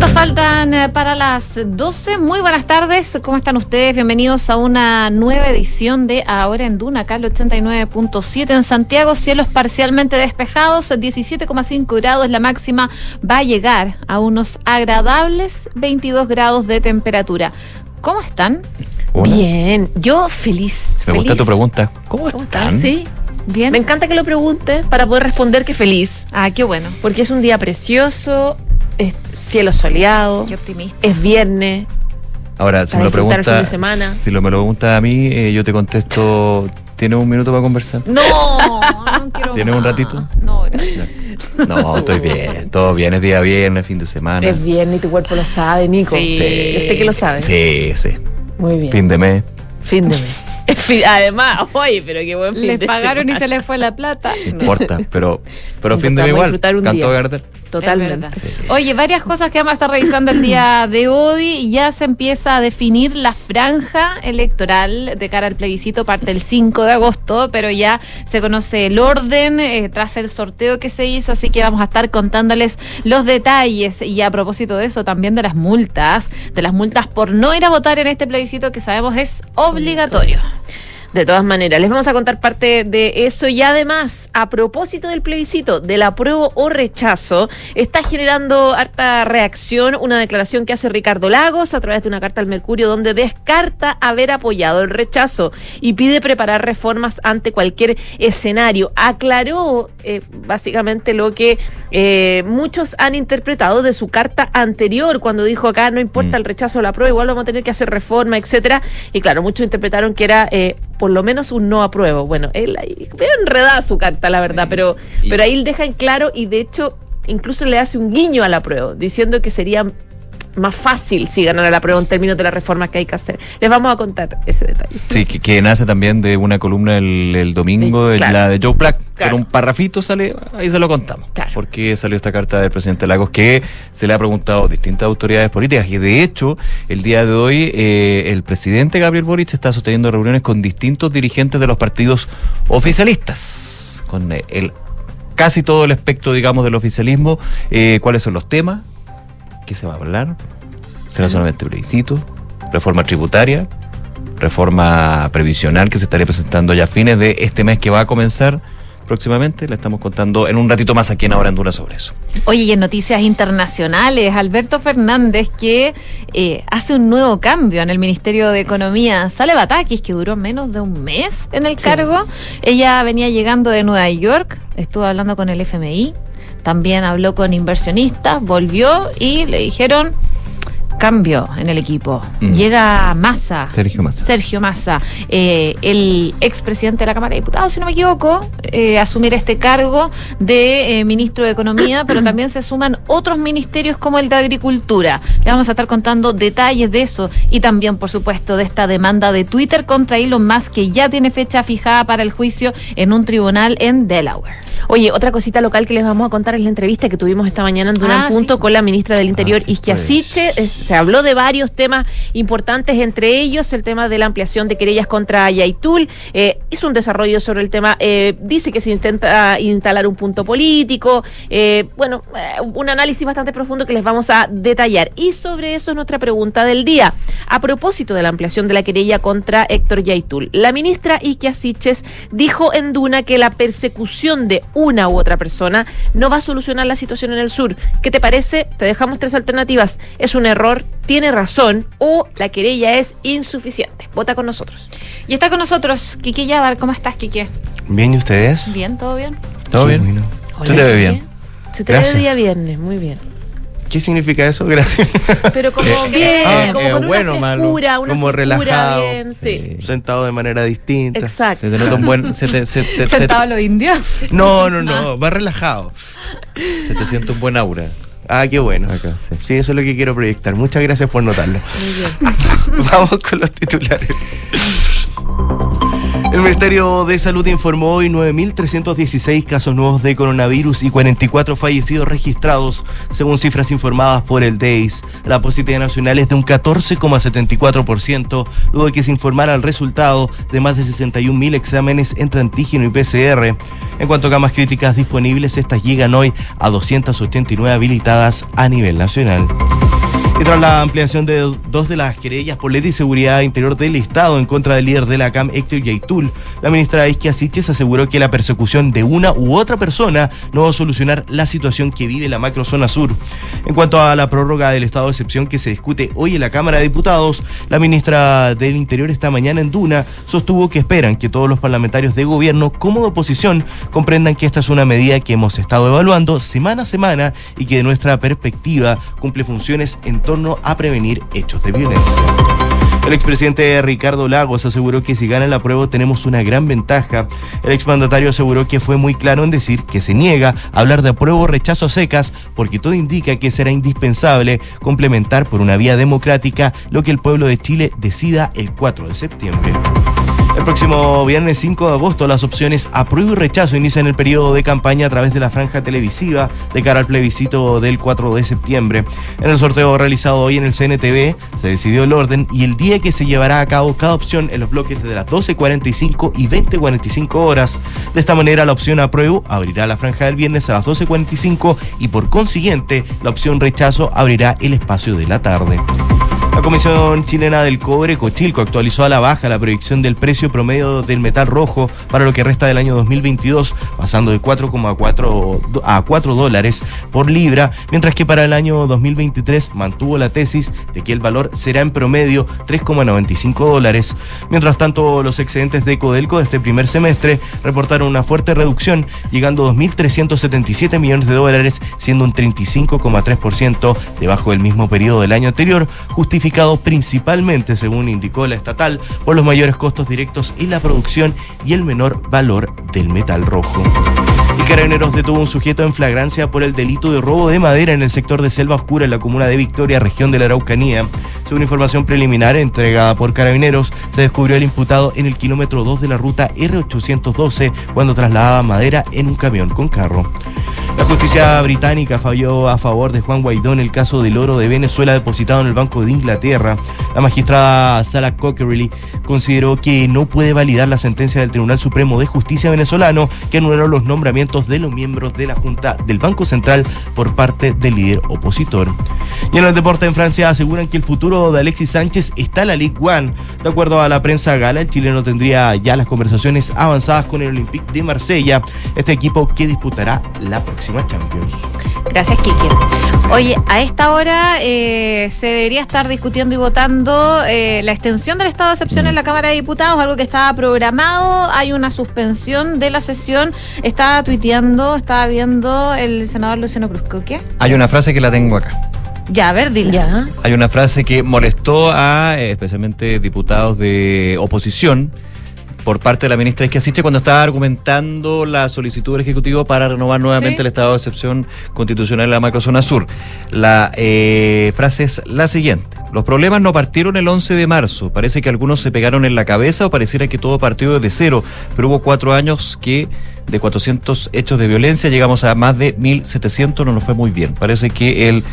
Segundos faltan eh, para las 12. Muy buenas tardes. ¿Cómo están ustedes? Bienvenidos a una nueva edición de Ahora en Duna, acá el 89.7 en Santiago. Cielos parcialmente despejados, 17,5 grados la máxima. Va a llegar a unos agradables 22 grados de temperatura. ¿Cómo están? Bien, yo feliz. Me gusta tu pregunta. ¿Cómo, ¿Cómo están? Sí. Bien. Me encanta que lo pregunte para poder responder que feliz. Ah, qué bueno. Porque es un día precioso, es cielo soleado, Qué optimista. es viernes. Ahora, si me lo pregunta, fin de semana. si lo me lo pregunta a mí, eh, yo te contesto. ¿Tienes un minuto para conversar? No, no quiero ¿Tienes un ratito? No, gracias. No, estoy bien. Todo bien. Es día viernes, fin de semana. Es viernes y tu cuerpo lo sabe, Nico. Sí. Yo sé que lo sabes. Sí, sí. Muy bien. Fin de mes. Fin de mes. Además, oye, pero qué buen fin Les de pagaron y se les fue la plata. No importa, pero, pero fin de igual. Cantó. Gardel. Totalmente. Oye, varias cosas que vamos a estar revisando el día de hoy. Ya se empieza a definir la franja electoral de cara al plebiscito, parte el 5 de agosto, pero ya se conoce el orden eh, tras el sorteo que se hizo, así que vamos a estar contándoles los detalles. Y a propósito de eso, también de las multas, de las multas por no ir a votar en este plebiscito que sabemos es obligatorio. De todas maneras, les vamos a contar parte de eso y además, a propósito del plebiscito, del apruebo o rechazo, está generando harta reacción una declaración que hace Ricardo Lagos a través de una carta al Mercurio donde descarta haber apoyado el rechazo y pide preparar reformas ante cualquier escenario. Aclaró eh, básicamente lo que eh, muchos han interpretado de su carta anterior cuando dijo acá no importa Mm. el rechazo o la prueba, igual vamos a tener que hacer reforma, etcétera. Y claro, muchos interpretaron que era eh, por lo menos un no apruebo. Bueno, él ahí veo enredada su carta, la verdad, pero, Y- pero ahí él deja en claro y de hecho incluso le hace un guiño a la prueba, diciendo que sería más fácil si ganara la prueba en términos de las reformas que hay que hacer. Les vamos a contar ese detalle. Sí, que, que nace también de una columna el, el domingo, de claro. la de Joe Black. Claro. Con un parrafito sale, ahí se lo contamos. Claro. Porque salió esta carta del presidente Lagos que se le ha preguntado a distintas autoridades políticas. Y de hecho, el día de hoy, eh, el presidente Gabriel Boric está sosteniendo reuniones con distintos dirigentes de los partidos oficialistas. Con el casi todo el espectro, digamos, del oficialismo. Eh, ¿Cuáles son los temas? ¿Qué se va a hablar? ¿Será solamente plebiscito? ¿Reforma tributaria? reforma previsional que se estaría presentando ya a fines de este mes que va a comenzar próximamente. Le estamos contando en un ratito más aquí en Ahora en Dura sobre eso. Oye, y en noticias internacionales, Alberto Fernández que eh, hace un nuevo cambio en el Ministerio de Economía. Sale Batakis, que duró menos de un mes en el Sí. cargo. Ella venía llegando de Nueva York, estuvo hablando con el FMI, también habló con inversionistas, volvió y le dijeron cambio en el equipo. Mm. Llega Massa. Sergio Massa. Sergio Massa, eh, el expresidente de la Cámara de Diputados, si no me equivoco, eh, asumir este cargo de eh, ministro de Economía, pero también se suman otros ministerios como el de Agricultura. Le vamos a estar contando detalles de eso y también, por supuesto, de esta demanda de Twitter contra Elon Musk que ya tiene fecha fijada para el juicio en un tribunal en Delaware. Oye, otra cosita local que les vamos a contar es la entrevista que tuvimos esta mañana en Durán Ah, Punto sí. con la ministra del Interior, Ah, sí, Isquia pues. Siche. Es- Se habló de varios temas importantes, entre ellos el tema de la ampliación de querellas contra Yaitul. Eh, hizo un desarrollo sobre el tema, eh, dice que se intenta instalar un punto político. eh, bueno, eh, un análisis bastante profundo que les vamos a detallar. Y sobre eso es nuestra pregunta del día. A propósito de la ampliación de la querella contra Héctor Yaitul, la ministra Isquia Siches dijo en Duna que la persecución de una u otra persona no va a solucionar la situación en el sur. ¿Qué te parece? Te dejamos tres alternativas. ¿Es un error? ¿Tiene razón? ¿O la querella es insuficiente? Vota con nosotros. Y está con nosotros Quique Yabar. ¿Cómo estás, Quique? Bien, ¿y ustedes? Bien, ¿todo bien? ¿Todo bien? bueno. Se te ve bien. Se te ve día viernes, muy bien. ¿Qué significa eso? Gracias. Pero como Eh, bien, ah, como eh, con bueno, una malo. frescura, una Como frescura relajado. bien, sí. Sentado de manera distinta. Exacto. Se te nota un buen. Se te, se te- se te- Sentado a los indios. No, no, no, va relajado. se te siente un buen aura. Ah, qué bueno. Acá, sí. Sí, eso es lo que quiero proyectar. Muchas gracias por notarlo. Muy bien. Vamos con los titulares. El Ministerio de Salud informó hoy 9.316 casos nuevos de coronavirus y 44 fallecidos registrados, según cifras informadas por el DEIS. La positividad nacional es de un 14,74%, luego de que se informara el resultado de más de 61.000 exámenes entre antígeno y PCR. En cuanto a camas críticas disponibles, estas llegan hoy a 289 habilitadas a nivel nacional. Y tras la ampliación de dos de las querellas por ley de seguridad interior del Estado en contra del líder de la CAM, Héctor Yaitul, la ministra Isquia Siches aseguró que la persecución de una u otra persona no va a solucionar la situación que vive la macrozona sur. En cuanto a la prórroga del estado de excepción que se discute hoy en la Cámara de Diputados, la ministra del Interior esta mañana en Duna sostuvo que esperan que todos los parlamentarios de gobierno como de oposición comprendan que esta es una medida que hemos estado evaluando semana a semana y que de nuestra perspectiva cumple funciones en torno a prevenir hechos de violencia. El expresidente Ricardo Lagos aseguró que si gana el apruebo tenemos una gran ventaja. El exmandatario aseguró que fue muy claro en decir que se niega a hablar de apruebo o rechazo a secas porque todo indica que será indispensable complementar por una vía democrática lo que el pueblo de Chile decida el 4 de septiembre. El próximo viernes 5 de agosto las opciones apruebo y rechazo inician el periodo de campaña a través de la franja televisiva de cara al plebiscito del 4 de septiembre. En el sorteo realizado hoy en el CNTV se decidió el orden y el día que se llevará a cabo cada opción en los bloques de las 12.45 y 20.45 horas. De esta manera la opción apruebo abrirá la franja del viernes a las 12.45 y por consiguiente la opción rechazo abrirá el espacio de la tarde. La Comisión Chilena del Cobre, Cochilco, actualizó a la baja la proyección del precio promedio del metal rojo para lo que resta del año 2022, pasando de 4,4 a 4 dólares por libra, mientras que para el año 2023 mantuvo la tesis de que el valor será en promedio 3,95 dólares. Mientras tanto, los excedentes de Codelco de este primer semestre reportaron una fuerte reducción, llegando a 2.377 millones de dólares, siendo un 35,3% debajo del mismo periodo del año anterior, principalmente, según indicó la estatal, por los mayores costos directos en la producción y el menor valor del metal rojo. Carabineros detuvo un sujeto en flagrancia por el delito de robo de madera en el sector de Selva Oscura en la comuna de Victoria, región de la Araucanía. Según información preliminar entregada por Carabineros, se descubrió el imputado en el kilómetro 2 de la ruta R812 cuando trasladaba madera en un camión con carro. La justicia británica falló a favor de Juan Guaidó en el caso del oro de Venezuela depositado en el Banco de Inglaterra. La magistrada Sala Cockerly consideró que no puede validar la sentencia del Tribunal Supremo de Justicia venezolano que anuló los nombramientos de los miembros de la Junta del Banco Central por parte del líder opositor. Y en el deporte en Francia aseguran que el futuro de Alexis Sánchez está en la Ligue 1. De acuerdo a la prensa gala, el chileno tendría ya las conversaciones avanzadas con el Olympique de Marsella, este equipo que disputará la próxima Champions. Gracias, Kike. Oye, a esta hora eh, se debería estar discutiendo y votando eh, la extensión del estado de excepción en la Cámara de Diputados, algo que estaba programado. Hay una suspensión de la sesión. Estaba tuiteando, estaba viendo el senador Luciano Cruz. ¿Qué? Hay una frase que la tengo acá. Ya, a ver, dile. Ya. Hay una frase que molestó a eh, especialmente diputados de oposición por parte de la ministra Isquiasiche cuando estaba argumentando la solicitud del Ejecutivo para renovar nuevamente Sí. el estado de excepción constitucional en la macrozona sur. La eh, frase es la siguiente. Los problemas no partieron el 11 de marzo. Parece que algunos se pegaron en la cabeza o pareciera que todo partió desde cero, pero hubo cuatro años que de 400 hechos de violencia llegamos a más de 1.700, no nos fue muy bien. Parece que el...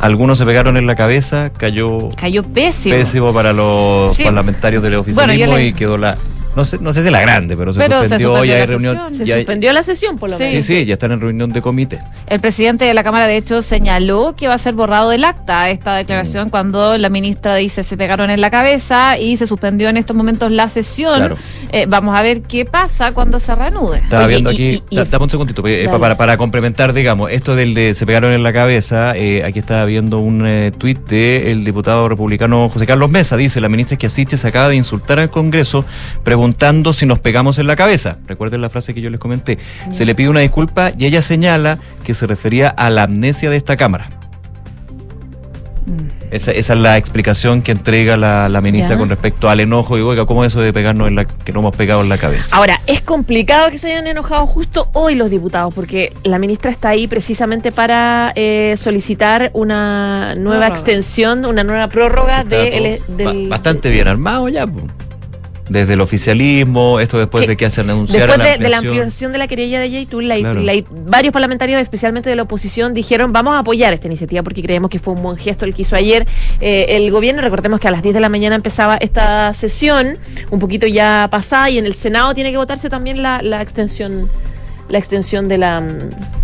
Algunos se pegaron en la cabeza, cayó Cayó pésimo. pésimo para los Sí. parlamentarios del oficialismo Bueno, yo le- y quedó la no sé no sé si la grande pero se Pero se suspendió suspendió ya hay reunión. Se ya hay- suspendió la sesión, por lo menos. sí sí ya están en reunión de comité El presidente de la Cámara, de hecho, señaló que va a ser borrado del acta esta declaración Mm. cuando la ministra dice se pegaron en la cabeza y se suspendió en estos momentos la sesión. Claro. Eh, vamos a ver qué pasa cuando se reanude. estaba Oye, viendo y- aquí y- y- da- dame un segundito eh, para, para complementar digamos esto del de se pegaron en la cabeza eh, aquí estaba viendo un eh, tuit del diputado republicano José Carlos Mesa dice la ministra Esquiasiche se acaba de insultar al Congreso preguntando si nos pegamos en la cabeza recuerden la frase que yo les comenté se le pide una disculpa y ella señala que se refería a la amnesia de esta Cámara Esa, esa es la explicación que entrega la, la ministra Ya. con respecto al enojo y oiga, ¿cómo eso de pegarnos en la que no hemos pegado en la cabeza? Ahora, es complicado que se hayan enojado justo hoy los diputados, porque la ministra está ahí precisamente para eh, solicitar una nueva Prórroga. extensión, una nueva prórroga de todo el- del- ba- bastante bien armado ya. po. Desde el oficialismo, esto después Que de que se anunciara Después la de, de la ampliación. de la querella de Yaitul, la, Claro. la- varios parlamentarios, especialmente de la oposición, dijeron vamos a apoyar esta iniciativa porque creemos que fue un buen gesto el que hizo ayer eh, el gobierno. Recordemos que a las 10 de la mañana empezaba esta sesión, un poquito ya pasada, y en el Senado tiene que votarse también la, la extensión la extensión de la, mm,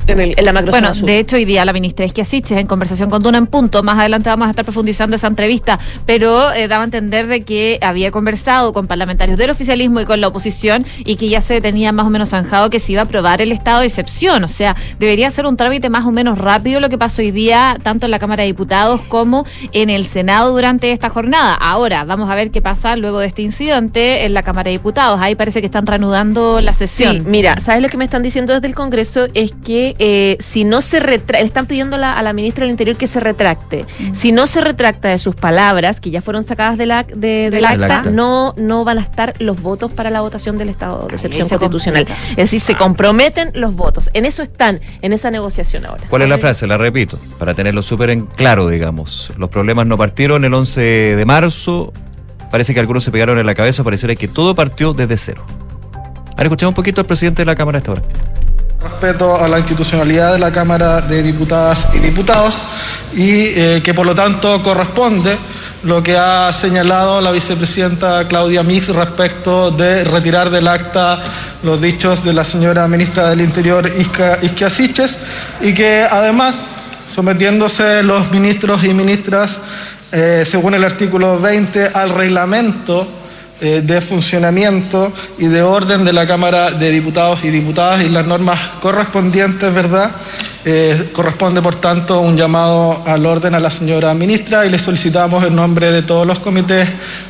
en, el- en la macro Bueno, de hecho, hoy día la ministra Esquiasiches, en conversación con Duna en Punto, más adelante vamos a estar profundizando esa entrevista, pero eh, daba a entender de que había conversado con parlamentarios del oficialismo y con la oposición y que ya se tenía más o menos zanjado que se iba a aprobar el estado de excepción. O sea, debería ser un trámite más o menos rápido lo que pasó hoy día, tanto en la Cámara de Diputados como en el Senado durante esta jornada. Ahora, vamos a ver qué pasa luego de este incidente en la Cámara de Diputados. Ahí parece que están reanudando la sesión. Sí, mira, ¿sabes lo que me están diciendo desde el Congreso? Es que eh, si no se retracta, le están pidiendo la- a la ministra del Interior que se retracte. Si no se retracta de sus palabras, que ya fueron sacadas del, ac- de- del Del acta, acta. no, no van a estar los votos para la votación del estado de excepción constitucional. complica. Es decir, se comprometen los votos. En eso están, en esa negociación ahora. ¿Cuál es la frase? La repito, para tenerlo súper en claro, digamos. Los problemas no partieron el 11 de marzo. Parece que algunos se pegaron en la cabeza. Pareciera que todo partió desde cero. Ahora escuchamos un poquito al presidente de la Cámara esta hora. respeto a la institucionalidad de la Cámara de Diputadas y Diputados y eh, que por lo tanto corresponde lo que ha señalado la vicepresidenta Claudia Mix respecto de retirar del acta los dichos de la señora ministra del Interior Isca, Isquia Siches y que además sometiéndose los ministros y ministras eh, según el artículo 20 al reglamento eh, de funcionamiento y de orden de la Cámara de Diputados y Diputadas y las normas correspondientes, ¿verdad? Eh, corresponde, por tanto, un llamado al orden a la señora ministra y le solicitamos en nombre de todos los comités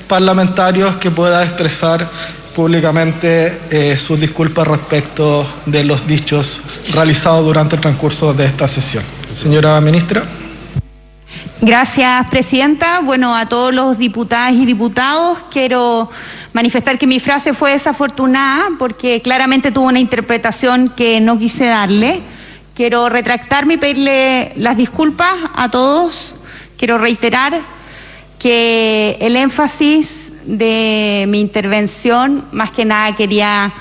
parlamentarios que pueda expresar públicamente eh, sus disculpas respecto de los dichos realizados durante el transcurso de esta sesión. Señora ministra. Gracias, Presidenta. Bueno, a todos los diputadas y diputados quiero manifestar que mi frase fue desafortunada porque claramente tuvo una interpretación que no quise darle. Quiero retractarme y pedirle las disculpas a todos. Quiero reiterar que el énfasis de mi intervención, más que nada quería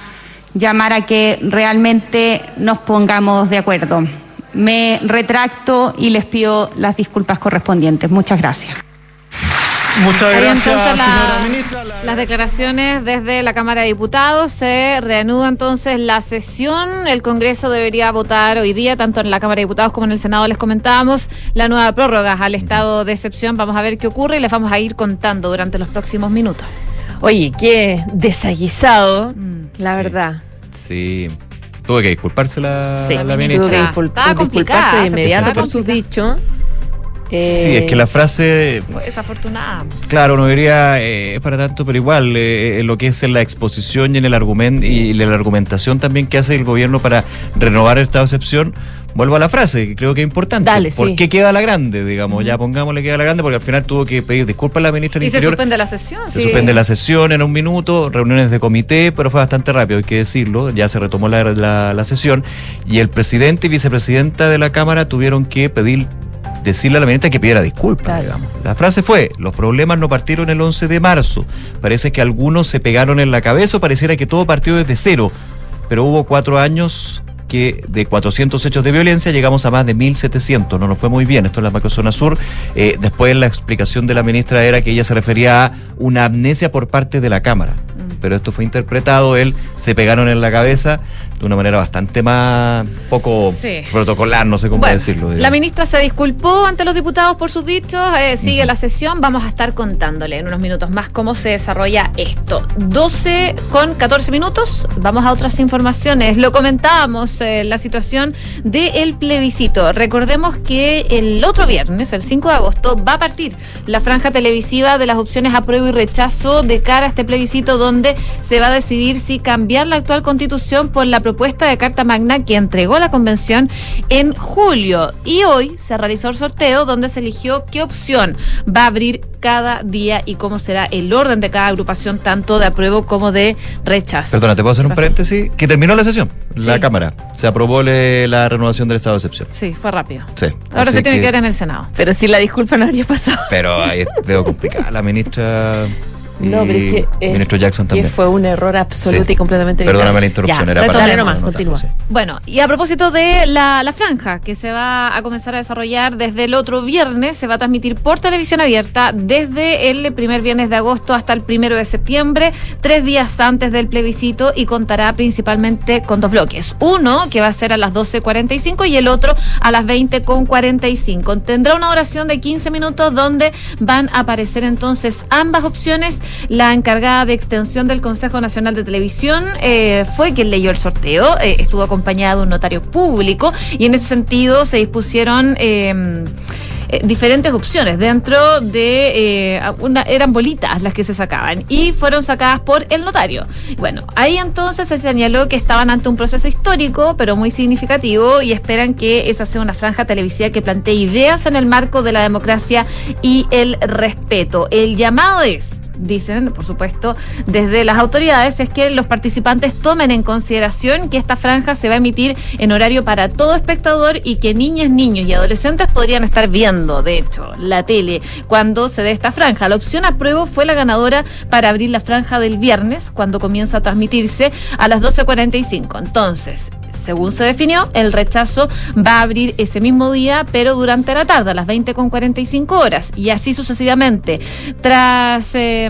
llamar a que realmente nos pongamos de acuerdo. Me retracto y les pido las disculpas correspondientes. Muchas gracias. Muchas gracias, entonces la- señora ministra. La- las declaraciones desde la Cámara de Diputados. Se reanuda entonces la sesión. El Congreso debería votar hoy día, tanto en la Cámara de Diputados como en el Senado, les comentábamos, la nueva prórroga al estado de excepción. Vamos a ver qué ocurre y les vamos a ir contando durante los próximos minutos. Oye, qué desaguisado, la sí. verdad. Sí. Tuve que disculparse la, Sí, la tuvo ministra. que Estaba disculp- complicada, disculparse de inmediato por sus dichos. Sí, es que la frase Fue desafortunada. Claro, no diría eh, para tanto, pero igual, eh, en lo que es en la exposición y en el argumento y en la argumentación también que hace el gobierno para renovar el estado de excepción, vuelvo a la frase, que creo que es importante. Dale, ¿Por sí. qué queda la grande? Digamos, ya pongámosle queda la grande, porque al final tuvo que pedir disculpas a la ministra del Y se suspende la sesión. Se sí. suspende la sesión en un minuto, reuniones de comité, pero fue bastante rápido, hay que decirlo. Ya se retomó la, la- la sesión y el presidente y vicepresidenta de la Cámara tuvieron que pedir, decirle a la ministra que pidiera disculpas, Claro. digamos. La frase fue: Los problemas no partieron el 11 de marzo. Parece que algunos se pegaron en la cabeza o pareciera que todo partió desde cero, pero hubo cuatro años que de 400 hechos de violencia llegamos a más de 1.700. No nos fue muy bien. Esto es la macrozona sur. Eh, después la explicación de la ministra era que ella se refería a una amnesia por parte de la Cámara. Pero esto fue interpretado, él se pegaron en la cabeza de una manera bastante más poco Sí. protocolar, no sé cómo Bueno, decirlo. La ministra se disculpó ante los diputados por sus dichos, eh, sigue la sesión, vamos a estar contándole en unos minutos más cómo se desarrolla esto. 12 con 14 minutos, vamos a otras informaciones. Lo comentábamos, eh, la situación del plebiscito. Recordemos que el otro viernes, el 5 de agosto, va a partir la franja televisiva de las opciones apruebo y rechazo de cara a este plebiscito donde se va a decidir si cambiar la actual constitución por la propuesta de Carta Magna que entregó la convención en julio. Y hoy se realizó el sorteo donde se eligió qué opción va a abrir cada día y cómo será el orden de cada agrupación, tanto de apruebo como de rechazo. Perdona, ¿te puedo hacer un paréntesis? Que terminó la sesión, la Sí. Cámara. Se aprobó le- la renovación del estado de excepción. Sí, fue rápido. Sí. Ahora se tiene que ver en el Senado. Pero si la disculpa no habría pasado. Pero ahí veo complicada la ministra. No, pero es que, eh, ministro Jackson que también. fue un error absoluto Sí. y completamente Perdóname la evidente. interrupción, Ya, era para nomás, continúa. sí. Bueno, y a propósito de la, la franja que se va a comenzar a desarrollar desde el otro viernes, se va a transmitir por televisión abierta desde el primer viernes de agosto hasta el primero de septiembre, tres días antes del plebiscito y contará principalmente con dos bloques. Uno que va a ser a las 12.45 y el otro a las 20.45. Tendrá una oración de 15 minutos donde van a aparecer entonces ambas opciones. La encargada de extensión del Consejo Nacional de Televisión eh, fue quien leyó el sorteo, eh, estuvo acompañada de un notario público y en ese sentido se dispusieron... eh, diferentes opciones dentro de una eran bolitas las que se sacaban y fueron sacadas por el notario. Bueno, ahí entonces se señaló que estaban ante un proceso histórico, pero muy significativo y esperan que esa sea una franja televisiva que plantee ideas en el marco de la democracia y el respeto. El llamado es dicen, por supuesto, desde las autoridades, es que los participantes tomen en consideración que esta franja se va a emitir en horario para todo espectador y que niñas, niños y adolescentes podrían estar viendo, de hecho, la tele cuando se dé esta franja. La opción apruebo fue la ganadora para abrir la franja del viernes, cuando comienza a transmitirse a las 12.45. Entonces, según se definió, el rechazo va a abrir ese mismo día, pero durante la tarde, a las 20 con 45 horas, y así sucesivamente. Tras eh,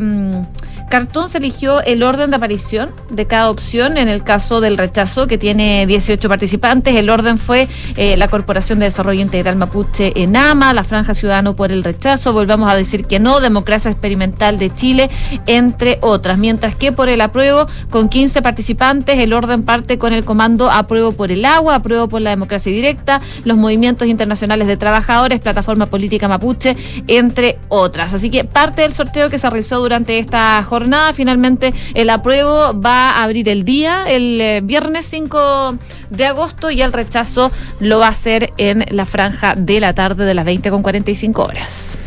Cartón se eligió el orden de aparición de cada opción. En el caso del rechazo, que tiene 18 participantes, el orden fue eh, la Corporación de Desarrollo Integral Mapuche ENAMA, la Franja Ciudadano por el Rechazo, volvamos a decir que no, Democracia Experimental de Chile, entre otras. Mientras que por el apruebo, con 15 participantes, el orden parte con el comando apruebo por el agua, apruebo por la democracia directa, los movimientos internacionales de trabajadores, plataforma política mapuche, entre otras. Así que parte del sorteo que se realizó durante esta finalmente el apruebo va a abrir el día, el eh, viernes 5 de agosto, y el rechazo lo va a hacer en la franja de la tarde de las 20 con 45 horas.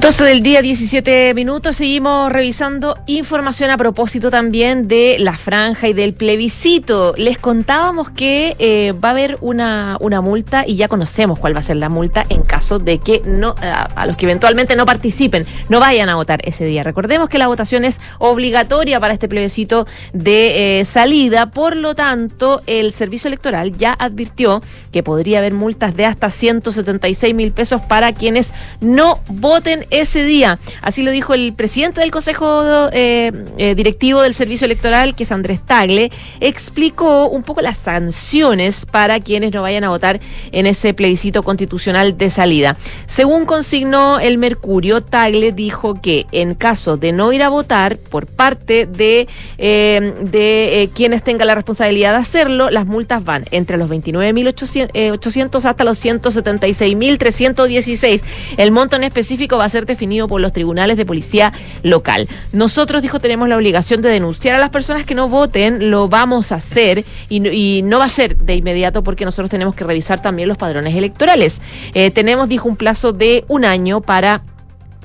12 del día, 17 minutos. Seguimos revisando información a propósito también de la franja y del plebiscito. Les contábamos que eh, va a haber una, una multa y ya conocemos cuál va a ser la multa en caso de que no a, los que eventualmente no participen, no vayan a votar ese día. Recordemos que la votación es obligatoria para este plebiscito de eh, salida. Por lo tanto, el servicio electoral ya advirtió que podría haber multas de hasta 176 mil pesos para quienes no voten ese día. Así lo dijo el presidente del Consejo eh, eh, Directivo del Servicio Electoral, que es Andrés Tagle, explicó un poco las sanciones para quienes no vayan a votar en ese plebiscito constitucional de salida. Según consignó el Mercurio, Tagle dijo que en caso de no ir a votar por parte de, eh, de quienes tengan la responsabilidad de hacerlo, las multas van entre los 29.800 hasta los 176.316. El monto en específico va a ser definido por los tribunales de policía local. Nosotros, dijo, tenemos la obligación de denunciar a las personas que no voten, lo vamos a hacer y, y no va a ser de inmediato porque nosotros tenemos que revisar también los padrones electorales. Eh, tenemos, dijo, un plazo de un año para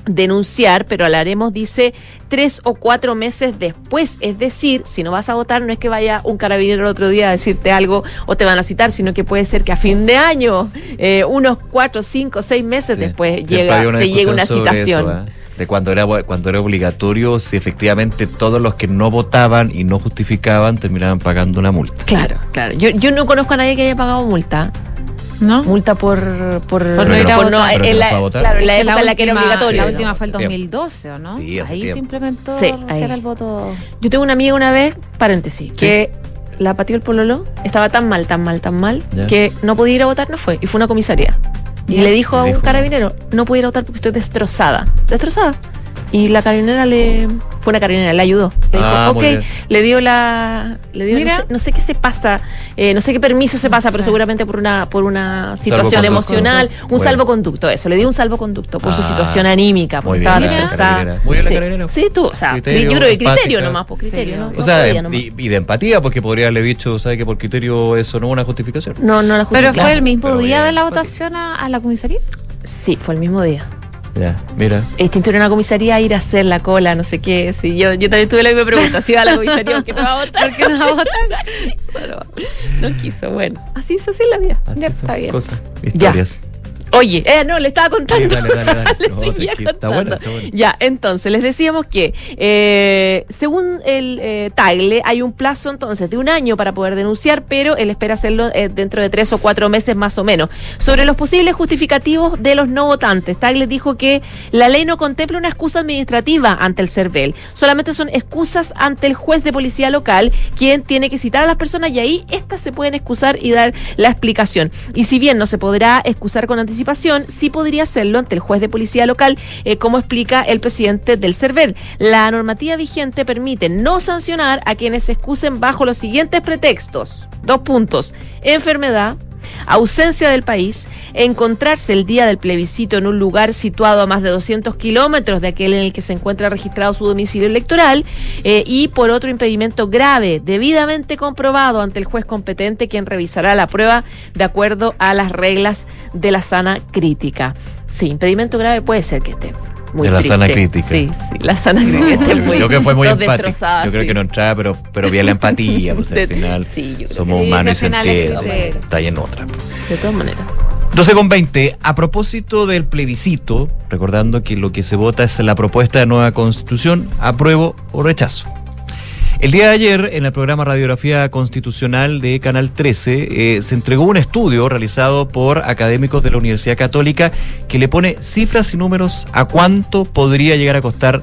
denunciar, pero lo haremos, dice, tres o cuatro meses después. Es decir, si no vas a votar, no es que vaya un carabinero el otro día a decirte algo o te van a citar, sino que puede ser que a fin de año, eh, unos cuatro, cinco, seis meses Sí. después llega, te llega una citación. eso, ¿eh? De cuando era, cuando era obligatorio, si efectivamente todos los que no votaban y no justificaban terminaban pagando una multa. Claro, claro. Yo, yo no conozco a nadie que haya pagado multa. ¿No? Multa por, por, Por no ir a votar. Pero en no la, votar. Claro, en la época en la que era última- obligatorio. La ¿no? última fue el Hace tiempo. 2012, ¿o no? Sí, hace ahí se tiempo. implementó Sí, renunciar ahí. al voto. Yo tuve una amiga una vez, paréntesis, que la pateó el pololo, estaba tan mal, tan mal, tan mal, que no podía ir a votar, no fue, y fue una comisaría. Y le dijo a un dijo. carabinero, no puedo ir a votar porque estoy destrozada. Destrozada. Y la carabinera le... Fue una carabinera, le ayudó. Le dijo, Ah, ok, muy bien. le dio la... Le dio, no sé, no sé qué se pasa, eh, no sé qué permiso se pasa, pero sé. seguramente por una, por una situación emocional, un Bueno. salvoconducto, eso, le dio un salvoconducto por su Ah, situación anímica, porque estaba carabinera. Muy bien la Sí. carabinera. Sí, tú, o sea, Criterio, yo creo que criterio nomás, por criterio, Sí, ¿no? O No sea, podía de- nomás. y, y de empatía, porque podría haberle dicho, ¿sabe que por criterio eso no es una justificación? No, no la Pero justifica. fue el mismo pero día de la votación a, a la comisaría. Sí, fue el mismo día. Ya, mira. Es ir a una comisaría ir a hacer la cola, no sé qué. Sí, yo, yo también tuve la misma pregunta. Si iba a la comisaría, ¿por qué no va a votar? ¿Por qué no va a votar? no, quiso, no quiso. Bueno, así es así la vida. Así Ya, son está bien. Cosas, historias. Oye, eh, no, le estaba contando. Sí, dale, dale, dale. Le No, seguía tranquilo, está contando. bueno, está bueno. Ya, entonces, les decíamos que eh, según el eh, Tagle, hay un plazo entonces de un año para poder denunciar, pero él espera hacerlo dentro de tres o cuatro meses más o menos. Sobre los posibles justificativos de los no votantes, Tagle dijo que la ley no contempla una excusa administrativa ante el CERVEL, solamente son excusas ante el juez de policía local, quien tiene que citar a las personas y ahí estas se pueden excusar y dar la explicación. Y si bien no se podrá excusar con anticipación, sí podría hacerlo ante el juez de policía local, eh, como explica el presidente del CERVEL. La normativa vigente permite no sancionar a quienes se excusen bajo los siguientes pretextos. Dos puntos. Enfermedad, ausencia del país, encontrarse el día del plebiscito en un lugar situado a más de 200 kilómetros de aquel en el que se encuentra registrado su domicilio electoral eh, y por otro impedimento grave, debidamente comprobado ante el juez competente quien revisará la prueba de acuerdo a las reglas de la sana crítica. Sí, impedimento grave puede ser que esté. Muy De la sana crítica. Sí, sí, la sana crítica muy Yo creo que fue muy destrozadas, Yo creo sí. que no entraba, pero, pero bien la empatía, pues al final sí, yo creo somos sí. humanos y se es entiende. que- Está ahí en otra. De todas maneras. 12 con 20. A propósito del plebiscito, recordando que lo que se vota es la propuesta de nueva constitución, apruebo o rechazo. El día de ayer, en el programa Radiografía Constitucional de Canal 13, eh, se entregó un estudio realizado por académicos de la Universidad Católica que le pone cifras y números a cuánto podría llegar a costar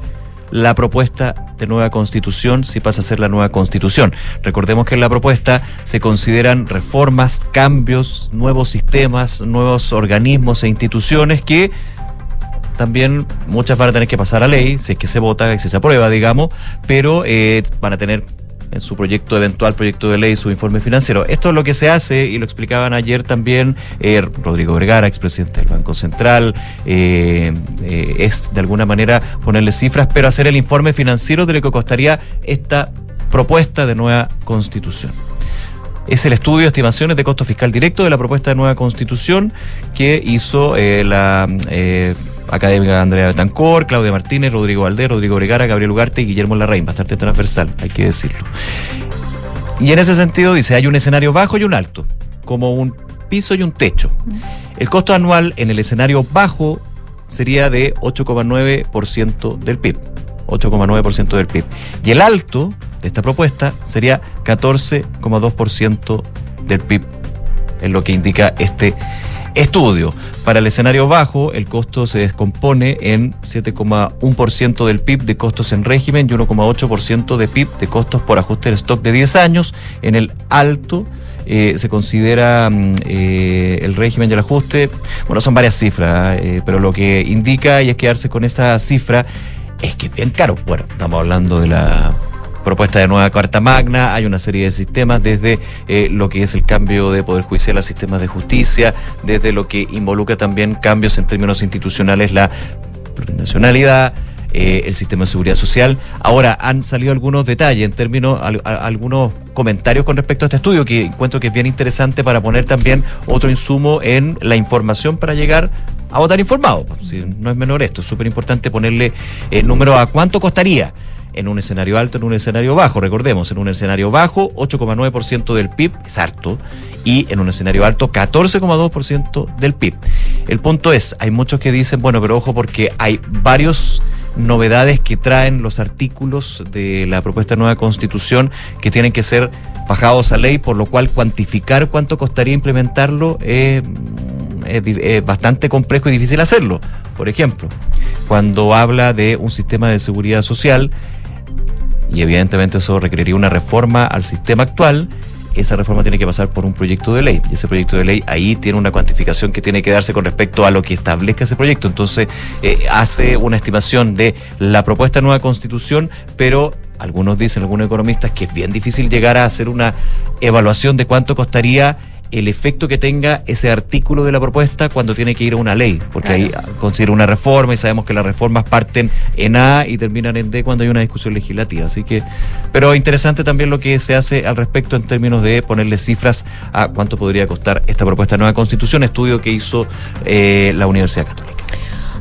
la propuesta de nueva constitución si pasa a ser la nueva constitución. Recordemos que en la propuesta se consideran reformas, cambios, nuevos sistemas, nuevos organismos e instituciones que también muchas van a tener que pasar a ley, si es que se vota, si se aprueba, digamos, pero eh, van a tener en su proyecto eventual, proyecto de ley, su informe financiero. Esto es lo que se hace y lo explicaban ayer también eh, Rodrigo Vergara, expresidente del Banco Central, eh, es de alguna manera ponerle cifras, pero hacer el informe financiero de lo que costaría esta propuesta de nueva constitución es el estudio de estimaciones de costo fiscal directo de la propuesta de nueva constitución que hizo la académica Andrea Betancor, Claudia Martínez, Rodrigo Valdés, Rodrigo Bregara, Gabriel Ugarte y Guillermo Larraín. Bastante transversal, hay que decirlo. Y en ese sentido dice, hay un escenario bajo y un alto, como un piso y un techo. El costo anual en el escenario bajo sería de 8,9% del PIB. 8,9% del PIB. Y el alto de esta propuesta sería 14,2% del PIB, es lo que indica este estudio. Para el escenario bajo, el costo se descompone en 7,1% del PIB de costos en régimen y 1,8% de PIB de costos por ajuste del stock de 10 años. En el alto, eh, se considera mm, eh, el régimen y el ajuste, bueno, son varias cifras, eh, pero lo que indica y es quedarse con esa cifra es que es bien caro. Bueno, estamos hablando de la propuesta de nueva Carta Magna, hay una serie de sistemas, desde eh, lo que es el cambio de Poder Judicial a sistemas de justicia, desde lo que involucra también cambios en términos institucionales, la plurinacionalidad, eh, el sistema de seguridad social. Ahora han salido algunos detalles en términos, al- algunos comentarios con respecto a este estudio que encuentro que es bien interesante para poner también otro insumo en la información para llegar a votar informado. Si no es menor esto, es súper importante ponerle eh, número a cuánto costaría en un escenario alto, en un escenario bajo. Recordemos, en un escenario bajo, 8,9% del PIB, es harto, y en un escenario alto, 14,2% del PIB. El punto es, hay muchos que dicen, bueno, pero ojo porque hay varios novedades que traen los artículos de la propuesta de nueva constitución que tienen que ser bajados a ley, por lo cual cuantificar cuánto costaría implementarlo es, es bastante complejo y difícil hacerlo. Por ejemplo, cuando habla de un sistema de seguridad social, y evidentemente eso requeriría una reforma al sistema actual, esa reforma tiene que pasar por un proyecto de ley. Y ese proyecto de ley ahí tiene una cuantificación que tiene que darse con respecto a lo que establezca ese proyecto. Entonces, eh, hace una estimación de la propuesta de nueva constitución, pero algunos dicen, algunos economistas, que es bien difícil llegar a hacer una evaluación de cuánto costaría el efecto que tenga ese artículo de la propuesta cuando tiene que ir a una ley, porque ahí considera una reforma y sabemos que las reformas parten en A y terminan en D cuando hay una discusión legislativa. Así que, pero interesante también lo que se hace al respecto en términos de ponerle cifras a cuánto podría costar esta propuesta de nueva constitución, estudio que hizo eh, la Universidad Católica.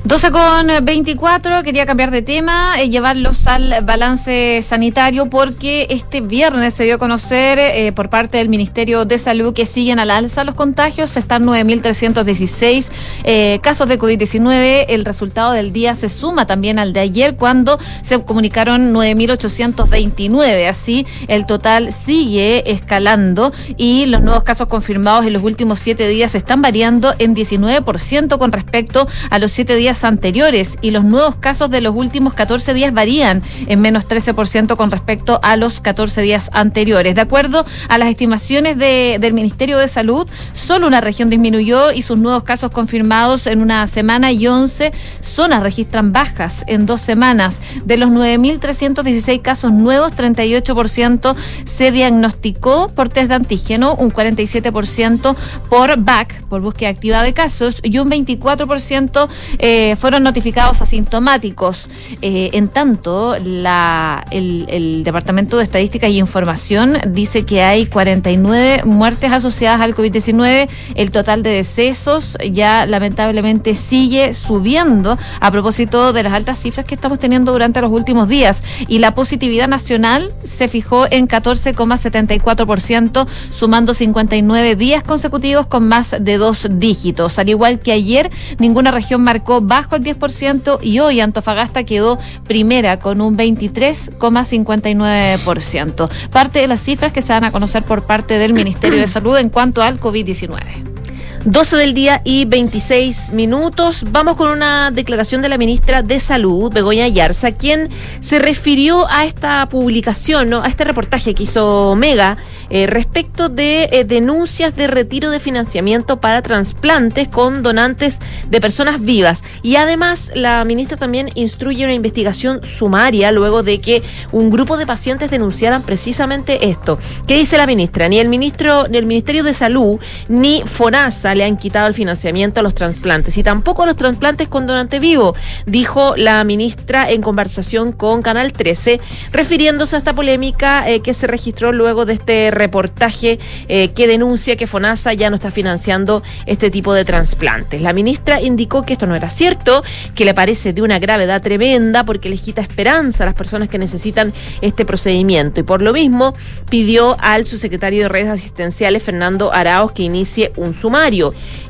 12 con 24, quería cambiar de tema, eh, llevarlos al balance sanitario porque este viernes se dio a conocer eh, por parte del Ministerio de Salud que siguen al alza los contagios, están 9.316 eh, casos de COVID-19, el resultado del día se suma también al de ayer cuando se comunicaron 9.829, así el total sigue escalando y los nuevos casos confirmados en los últimos siete días están variando en 19% con respecto a los siete días anteriores y los nuevos casos de los últimos 14 días varían en menos 13% con respecto a los 14 días anteriores. De acuerdo a las estimaciones de, del Ministerio de Salud, solo una región disminuyó y sus nuevos casos confirmados en una semana y 11 zonas registran bajas en dos semanas. De los 9.316 casos nuevos, 38% se diagnosticó por test de antígeno, un 47% por BAC, por búsqueda activa de casos, y un 24% eh, fueron notificados asintomáticos. Eh, en tanto, la, el, Departamento de Estadística y Información dice que hay 49 muertes asociadas al COVID-19. El total de decesos ya lamentablemente sigue subiendo a propósito de las altas cifras que estamos teniendo durante los últimos días. Y la positividad nacional se fijó en 14,74%, sumando 59 días consecutivos con más de dos dígitos. Al igual que ayer, ninguna región marcó bajo el 10% y hoy Antofagasta quedó primera con un 23,59%. Parte de las cifras que se van a conocer por parte del Ministerio de Salud en cuanto al COVID-19. 12 del día y 26 minutos. Vamos con una declaración de la ministra de Salud, Begoña Yarza, quien se refirió a esta publicación, ¿no? a este reportaje que hizo Mega eh, respecto de eh, denuncias de retiro de financiamiento para trasplantes con donantes de personas vivas. Y además, la ministra también instruye una investigación sumaria luego de que un grupo de pacientes denunciaran precisamente esto. ¿Qué dice la ministra? Ni el ministro, ni el Ministerio de Salud, ni FONASA le han quitado el financiamiento a los trasplantes y tampoco a los trasplantes con donante vivo, dijo la ministra en conversación con Canal 13, refiriéndose a esta polémica eh, que se registró luego de este reportaje eh, que denuncia que FONASA ya no está financiando este tipo de trasplantes. La ministra indicó que esto no era cierto, que le parece de una gravedad tremenda porque les quita esperanza a las personas que necesitan este procedimiento y por lo mismo pidió al subsecretario de redes asistenciales Fernando Araos que inicie un sumario.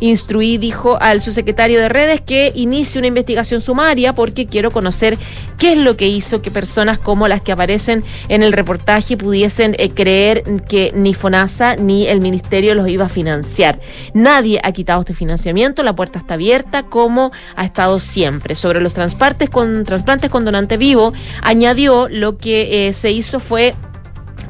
Instruí, dijo al subsecretario de redes, que inicie una investigación sumaria porque quiero conocer qué es lo que hizo que personas como las que aparecen en el reportaje pudiesen eh, creer que ni FONASA ni el ministerio los iba a financiar. Nadie ha quitado este financiamiento, la puerta está abierta como ha estado siempre. Sobre los trasplantes con, trasplantes con donante vivo, añadió lo que eh, se hizo fue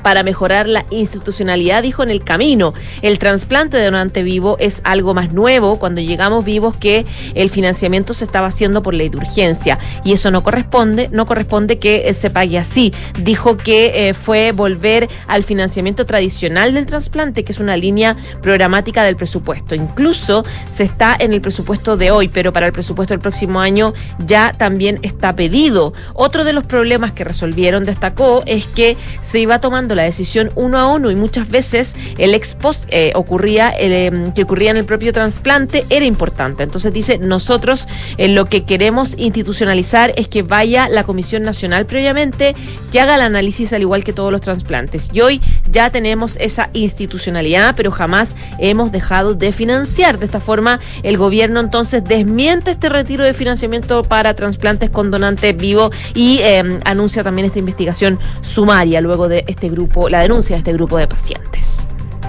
para mejorar la institucionalidad, dijo en el camino. El trasplante de donante vivo es algo más nuevo cuando llegamos vivos que el financiamiento se estaba haciendo por ley de urgencia y eso no corresponde, no corresponde que eh, se pague así. Dijo que eh, fue volver al financiamiento tradicional del trasplante, que es una línea programática del presupuesto. Incluso se está en el presupuesto de hoy, pero para el presupuesto del próximo año ya también está pedido. Otro de los problemas que resolvieron, destacó, es que se iba tomando la decisión uno a uno y muchas veces el ex post eh, ocurría, eh, que ocurría en el propio trasplante era importante. Entonces dice, nosotros eh, lo que queremos institucionalizar es que vaya la Comisión Nacional previamente, que haga el análisis al igual que todos los trasplantes. Y hoy ya tenemos esa institucionalidad, pero jamás hemos dejado de financiar. De esta forma, el gobierno entonces desmiente este retiro de financiamiento para trasplantes con donante vivo y anuncia también esta investigación sumaria luego de este grupo la denuncia de este grupo de pacientes.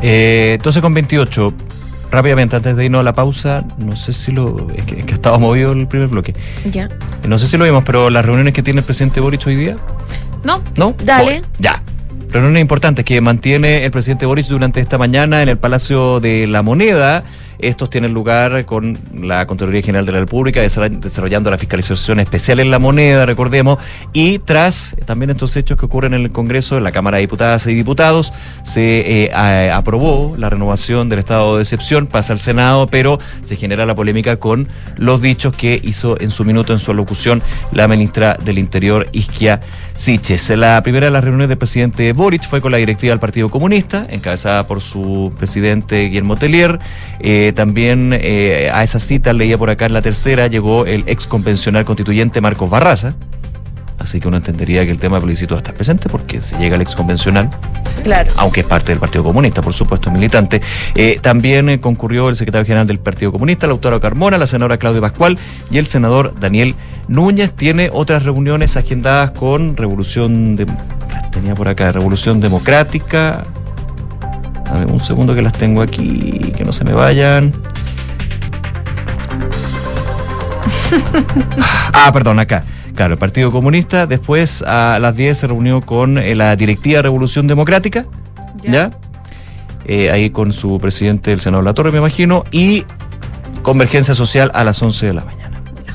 Eh, 12 con 28. Rápidamente, antes de irnos a la pausa, no sé si lo. Es que, es que estaba movido el primer bloque. Ya. No sé si lo vimos, pero las reuniones que tiene el presidente Boric hoy día. No. ¿No? Dale. Voy. Ya. Reuniones importantes que mantiene el presidente Boric durante esta mañana en el Palacio de la Moneda. Estos tienen lugar con la Contraloría General de la República, desarrollando la fiscalización especial en la moneda, recordemos, y tras también estos hechos que ocurren en el Congreso, en la Cámara de Diputadas y Diputados, se eh, aprobó la renovación del estado de excepción, pasa al Senado, pero se genera la polémica con los dichos que hizo en su minuto, en su alocución, la ministra del Interior, Isquia Siches. La primera de las reuniones del presidente Boric fue con la directiva del Partido Comunista, encabezada por su presidente Guillermo Tellier. Eh, Eh, también eh, a esa cita, leía por acá en la tercera, llegó el ex convencional constituyente Marcos Barraza. Así que uno entendería que el tema del plebiscito está presente porque se llega el ex convencional, Claro. aunque es parte del Partido Comunista, por supuesto, es militante. Eh, también eh, concurrió el secretario general del Partido Comunista, la autora Carmona, la senadora Claudia Pascual y el senador Daniel Núñez. Tiene otras reuniones agendadas con Revolución de, tenía por acá, Revolución Democrática. A ver, un segundo que las tengo aquí, que no se me vayan. ah, perdón, acá. Claro, el Partido Comunista después a las 10 se reunió con eh, la directiva de Revolución Democrática, ¿ya? Eh, ahí con su presidente, el senador Latorre, me imagino, y Convergencia Social a las 11 de la mañana.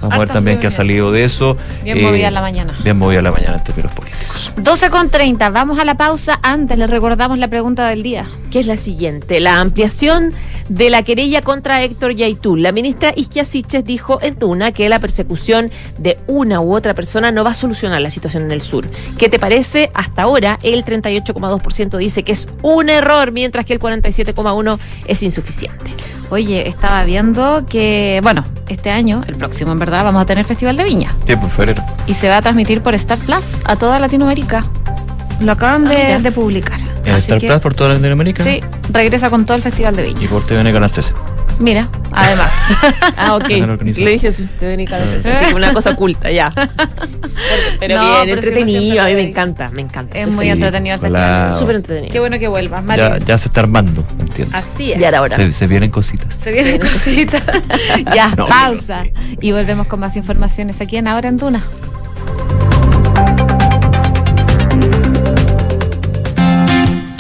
Vamos a ver Hartas también qué ha salido de eso. Bien Eh, movida la mañana. Bien movida la mañana en términos políticos. 12 con 30, vamos a la pausa. Antes les recordamos la pregunta del día. que es la siguiente, la ampliación de la querella contra Héctor Yaitul. La ministra Isquia Siches dijo en Tuna que la persecución de una u otra persona no va a solucionar la situación en el sur. ¿Qué te parece? Hasta ahora el 38,2% dice que es un error, mientras que el 47,1% es insuficiente. Oye, estaba viendo que, bueno, este año, el próximo en verdad, vamos a tener Festival de Viña. Sí, por febrero. Y se va a transmitir por Star Plus a toda Latinoamérica. Lo acaban de, de publicar. ¿En Así Star que, Plus por toda Latinoamérica? Sí, regresa con todo el Festival de Y Viña. por TVN Canal 13. Mira, además. Ah, ok. Le dije vez, así como una cosa oculta, ya. Pero No, bien, pero entretenido. A mí me encanta, me encanta. es muy Sí, entretenido el festival. Súper entretenido. Qué bueno que vuelvas, Ya, Mario. ya se está armando, entiendo. Así es. Ya era hora. Se, se vienen cositas. Se vienen cositas. ya, No, pausa. no Y volvemos con más informaciones aquí en Ahora en Duna.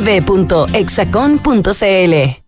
www.hexacon.cl.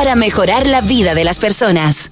mejorar la vida de las personas.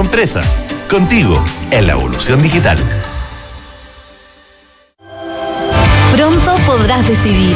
Empresas, contigo en la evolución digital. Pronto podrás decidir.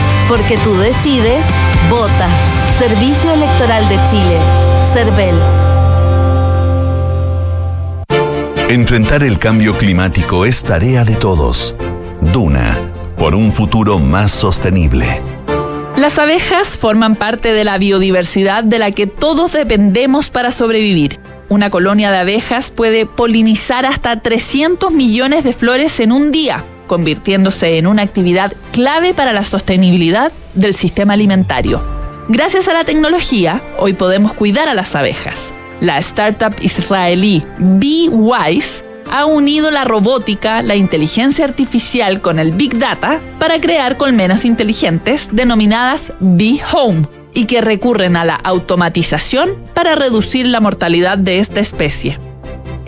Porque tú decides, vota. Servicio Electoral de Chile. Cervel. Enfrentar el cambio climático es tarea de todos. Duna, por un futuro más sostenible. Las abejas forman parte de la biodiversidad de la que todos dependemos para sobrevivir. Una colonia de abejas puede polinizar hasta 300 millones de flores en un día, convirtiéndose en una actividad clave para la sostenibilidad del sistema alimentario. Gracias a la tecnología, hoy podemos cuidar a las abejas. La startup israelí BeeWise ha unido la robótica, la inteligencia artificial con el Big Data para crear colmenas inteligentes denominadas Bee Home. y que recurren a la automatización para reducir la mortalidad de esta especie.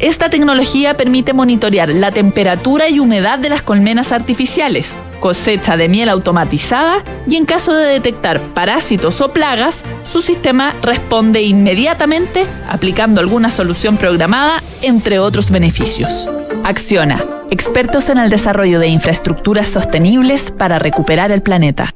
Esta tecnología permite monitorear la temperatura y humedad de las colmenas artificiales, cosecha de miel automatizada y en caso de detectar parásitos o plagas, su sistema responde inmediatamente aplicando alguna solución programada, entre otros beneficios. Acciona, expertos en el desarrollo de infraestructuras sostenibles para recuperar el planeta.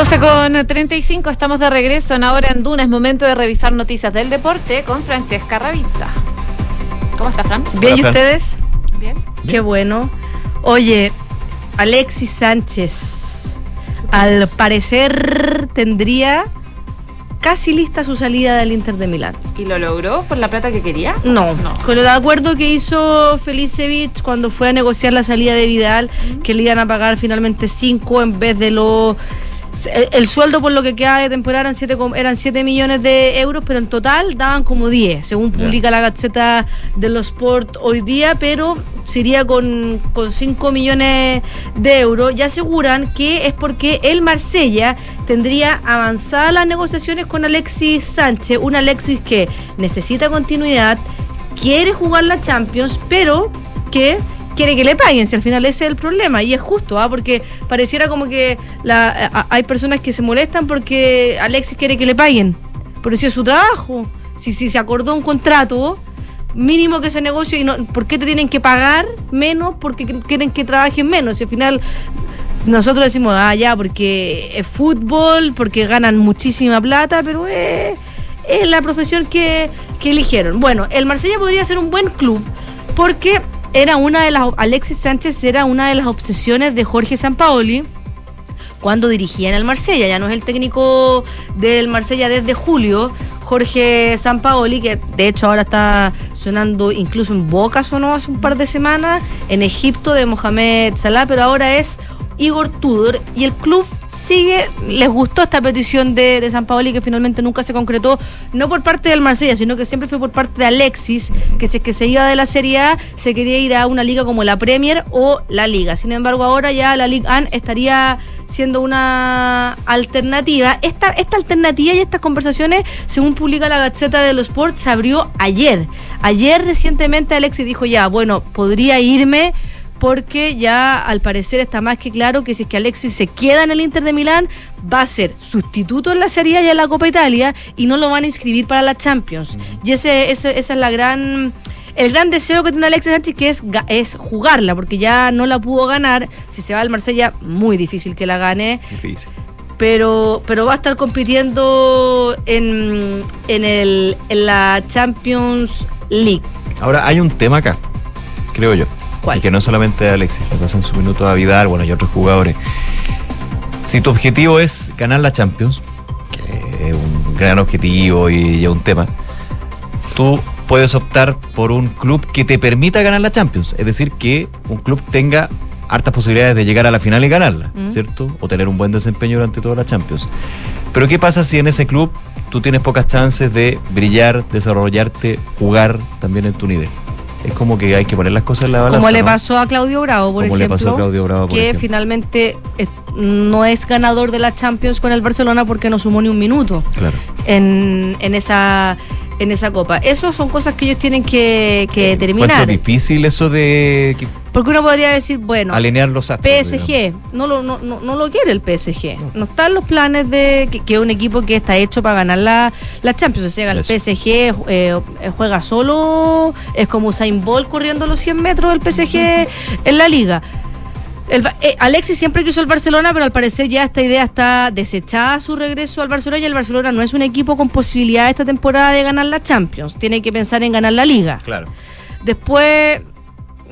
12 con 35, estamos de regreso en Ahora en Duna. Es momento de revisar noticias del deporte con Francesca Ravizza. ¿Cómo está, Fran? Bien, ¿y ustedes? Bien. Qué bueno. Oye, Alexis Sánchez, al parecer tendría casi lista su salida del Inter de Milán. ¿Y lo logró por la plata que quería? No, No. con el acuerdo que hizo Felicevich cuando fue a negociar la salida de Vidal, que le iban a pagar finalmente 5 en vez de lo... El, el sueldo por lo que queda de temporada eran 7 eran siete millones de euros, pero en total daban como 10, según publica la Gaceta de los Sport hoy día, pero sería con, con 5 millones de euros. Y aseguran que es porque el Marsella tendría avanzadas las negociaciones con Alexis Sánchez, un Alexis que necesita continuidad, quiere jugar la Champions, pero que quiere que le paguen, si al final ese es el problema. Y es justo, ¿ah? porque pareciera como que hay personas que se molestan porque Alexis quiere que le paguen. Pero si es su trabajo, si, si se acordó un contrato, mínimo que se negocie, y no, ¿por qué te tienen que pagar menos? Porque qu- quieren que trabajen menos. Y al final nosotros decimos, ah, ya, porque es fútbol, porque ganan muchísima plata, pero es, es la profesión que, que eligieron. Bueno, el Marsella podría ser un buen club porque era una de las. Alexis Sánchez era una de las obsesiones de Jorge Sampaoli cuando dirigía en el Marsella. Ya no es el técnico del Marsella desde julio. Jorge Sampaoli, que de hecho ahora está sonando incluso en Boca, sonó hace un par de semanas, en Egipto de Mohamed Salah, pero ahora es Igor Tudor y el club sigue, les gustó esta petición de, de San Paoli que finalmente nunca se concretó, no por parte del Marsella, sino que siempre fue por parte de Alexis, que si es que se iba de la Serie A, se quería ir a una liga como la Premier o la Liga. Sin embargo, ahora ya la Liga AN estaría siendo una alternativa. Esta, esta alternativa y estas conversaciones, según publica la Gaceta de los Sports, se abrió ayer. Ayer recientemente Alexis dijo ya, bueno, podría irme porque ya al parecer está más que claro que si es que Alexis se queda en el Inter de Milán, va a ser sustituto en la Serie A y en la Copa Italia y no lo van a inscribir para la Champions. Y ese, ese- esa es la gran... El gran deseo que tiene Alexis Sánchez que es, es jugarla, porque ya no la pudo ganar. Si se va al Marsella, muy difícil que la gane Difícil. pero, pero va a estar compitiendo en, en, el, en la Champions League. Ahora, hay un tema acá, creo yo. ¿Cuál? Y que no solamente a Alexis, le pasa en su minuto a Vidal, bueno, y otros jugadores. Si tu objetivo es ganar la Champions, que es un gran objetivo y, y un tema, tú puedes optar por un club que te permita ganar la Champions. Es decir, que un club tenga hartas posibilidades de llegar a la final y ganarla, Mm. ¿cierto? O tener un buen desempeño durante toda la Champions. Pero ¿qué pasa si en ese club tú tienes pocas chances de brillar, desarrollarte, jugar también en tu nivel? Es como que hay que poner las cosas en la balanza. Como le ¿no? pasó a Claudio Bravo, por Como le ejemplo. pasó a Claudio Bravo, por que ejemplo. finalmente eh, no es ganador de la Champions con el Barcelona porque no sumó ni un minuto Claro. en, en esa en esa copa. Eso son cosas que ellos tienen que, que Encuentro determinar. difícil eso de que- Porque uno podría decir, bueno, alinear los astros. digamos. PSG, no lo, no, no, no lo quiere el PSG. No están los planes de que, que es un equipo que está hecho para ganar la, la Champions. O sea, el. PSG eh, juega solo, es como Usain Bolt corriendo los 100 metros del PSG en la liga. El eh, Alexis siempre quiso el Barcelona, pero al parecer ya esta idea está desechada su regreso al Barcelona y el Barcelona no es un equipo con posibilidad esta temporada de ganar la Champions. Tiene que pensar en ganar la liga. Claro. Después,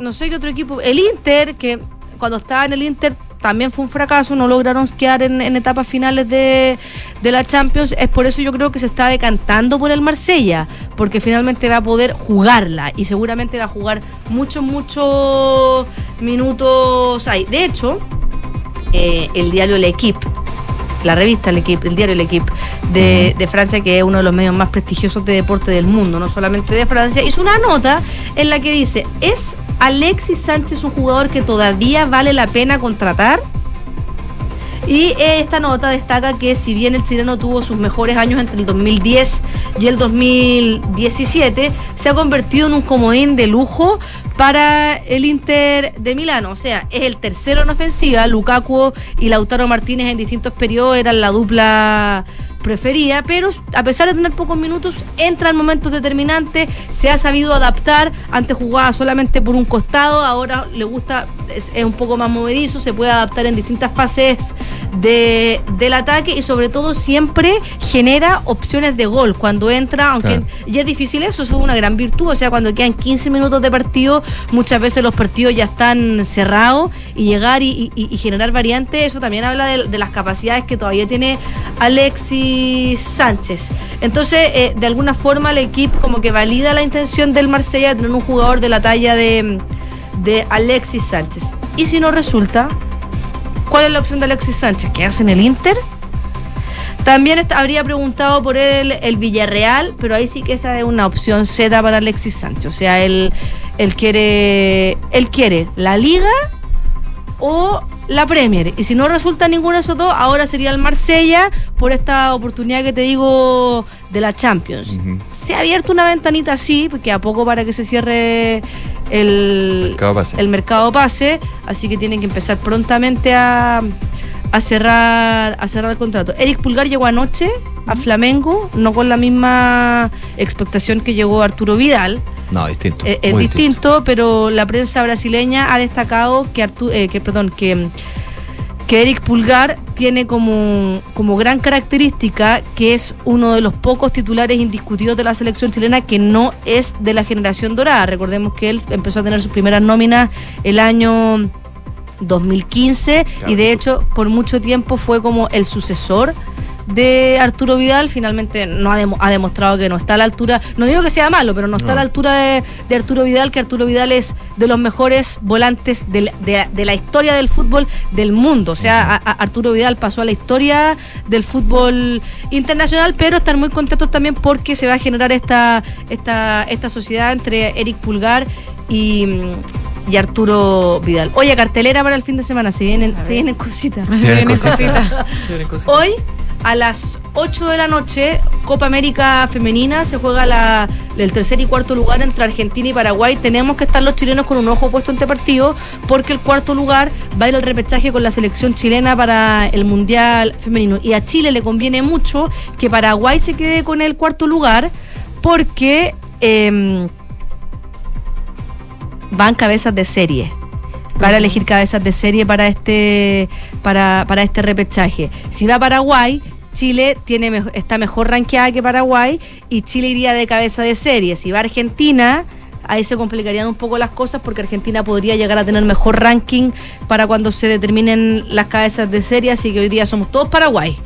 no sé qué otro equipo. El Inter, que cuando estaba en el Inter también fue un fracaso, no lograron quedar en, etapas finales de, la Champions. Es por eso yo creo que se está decantando por el Marsella, porque finalmente va a poder jugarla y seguramente va a jugar muchos, muchos minutos ahí. De hecho, eh, el diario L'Equipe, la revista L'Equipe, el diario L'Equipe de, de Francia, que es uno de los medios más prestigiosos de deporte del mundo, no solamente de Francia, hizo una nota en la que dice, ¿es Alexis Sánchez un jugador que todavía vale la pena contratar? Y eh, esta nota destaca que si bien el chileno tuvo sus mejores años entre el 2010 y el 2017, se ha convertido en un comodín de lujo para el Inter de Milano. O sea, es el tercero en ofensiva. Lukaku y Lautaro Martínez en distintos periodos eran la dupla preferida, pero a pesar de tener pocos minutos, entra en momentos determinantes, se ha sabido adaptar, antes jugaba solamente por un costado, ahora le gusta, es, es un poco más movedizo, se puede adaptar en distintas fases de, del ataque y sobre todo siempre genera opciones de gol cuando entra, aunque Claro. ya es difícil eso, eso es una gran virtud, o sea, cuando quedan 15 minutos de partido, muchas veces los partidos ya están cerrados y llegar y, y- y generar variantes, eso también habla de, de las capacidades que todavía tiene Alexis Sánchez. Entonces, eh, de alguna forma el equipo como que valida la intención del Marsella de tener un jugador de la talla de, Alexis Sánchez. Y si no resulta, ¿cuál es la opción de Alexis Sánchez? ¿Qué hace en el Inter? También habría preguntado por él el Villarreal, pero ahí sí que esa es una opción Z para Alexis Sánchez. O sea, él, él quiere él quiere la Liga o la Premier. Y si no resulta ninguno de esos dos, ahora sería el Marsella por esta oportunidad que te digo de la Champions. Se ha abierto una ventanita así, porque a poco para que se cierre el Mercado pase. el mercado pase, así que tienen que empezar prontamente a, a cerrar a cerrar el contrato. Eric Pulgar llegó anoche a Flamengo, no con la misma expectación que llegó Arturo Vidal. No, distinto. Eh, es distinto, pero la prensa brasileña ha destacado que Artu- eh, que perdón, que que Eric Pulgar tiene como, como gran característica que es uno de los pocos titulares indiscutidos de la selección chilena que no es de la generación dorada. Recordemos que él empezó a tener sus primeras nóminas el año 2015 y de hecho por mucho tiempo fue como el sucesor de Arturo Vidal, finalmente no ha, demo- ha demostrado que no está a la altura, no digo que sea malo, pero no está a la altura de, de Arturo Vidal, que Arturo Vidal es de los mejores volantes de, de la historia del fútbol del mundo. O sea, a- a Arturo Vidal pasó a la historia del fútbol internacional, pero están muy contentos también porque se va a generar esta, esta, esta sociedad entre Eric Pulgar y, y Arturo Vidal. Oye, cartelera para el fin de semana, se vienen, se vienen cositas. Se vienen cositas. Hoy a las 8 de la noche, Copa América Femenina, se juega la- el tercer y cuarto lugar entre Argentina y Paraguay. Tenemos que estar los chilenos con un ojo puesto en este partido porque el cuarto lugar va a ir al repechaje con la selección chilena para el Mundial Femenino. Y a Chile le conviene mucho que Paraguay se quede con el cuarto lugar porque... em, van cabezas de serie. Van a elegir cabezas de serie para este, para, para este repechaje. Si va a Paraguay, Chile tiene está mejor rankeada que Paraguay y Chile iría de cabeza de serie. Si va a Argentina, ahí se complicarían un poco las cosas porque Argentina podría llegar a tener mejor ranking para cuando se determinen las cabezas de serie. Así que hoy día somos todos Paraguay.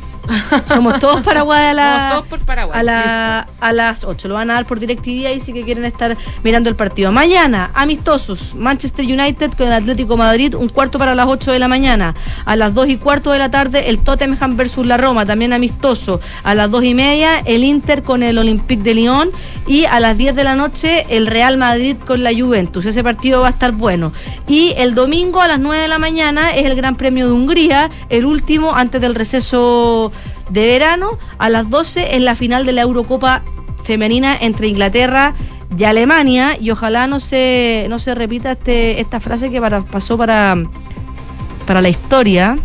Somos todos Paraguay a, la- Somos todos por Paraguay, a, la- a las 8. Lo van a dar por DirecTV ahí sí que quieren estar mirando el partido. Mañana, amistosos. Manchester United con el Atlético Madrid, un cuarto para las 8 de la mañana. A las 2 y cuarto de la tarde, el Tottenham versus la Roma, también amistoso. A las 2 y media, el Inter con el Olympique de Lyon. Y a las 10 de la noche, el Real Madrid con la Juventus. Ese partido va a estar bueno. Y el domingo a las 9 de la mañana es el Gran Premio de Hungría, el último antes del receso de verano. A las 12 es la final de la Eurocopa femenina entre Inglaterra y Alemania y ojalá no se, no se repita este, esta frase que para, pasó para, para la historia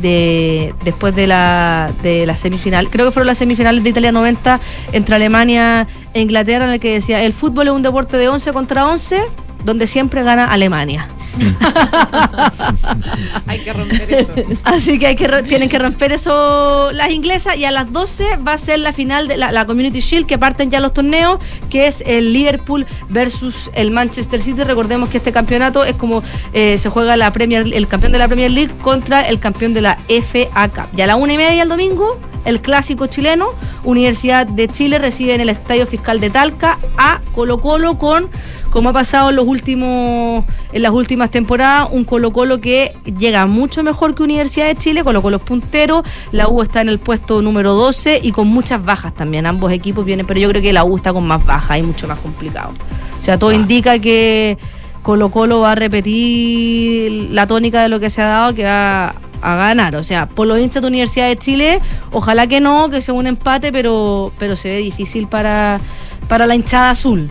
de después de la, de la semifinal. Creo que fueron las semifinales de Italia 90 entre Alemania e Inglaterra en el que decía el fútbol es un deporte de 11 contra 11 donde siempre gana Alemania. Hay que romper eso. Así que, hay que tienen que romper eso las inglesas y a las 12 va a ser la final de la, la Community Shield que parten ya los torneos, que es el Liverpool versus el Manchester City. Recordemos que este campeonato es como eh, se juega la Premier, el campeón de la Premier League contra el campeón de la FA Cup. Y a la una y media el domingo, el clásico chileno, Universidad de Chile recibe en el Estadio Fiscal de Talca a Colo Colo con, como ha pasado en los últimos, en las últimas temporadas, un Colo Colo que llega mucho mejor que Universidad de Chile, Colo Colo es puntero, la U está en el puesto número 12 y con muchas bajas también, ambos equipos vienen, pero yo creo que la U está con más bajas y mucho más complicado. O sea, todo indica que Colo Colo va a repetir la tónica de lo que se ha dado, que va a ganar. O sea, por los hinchas de Universidad de Chile, ojalá que no, que sea un empate, pero, pero se ve difícil para, para la hinchada azul.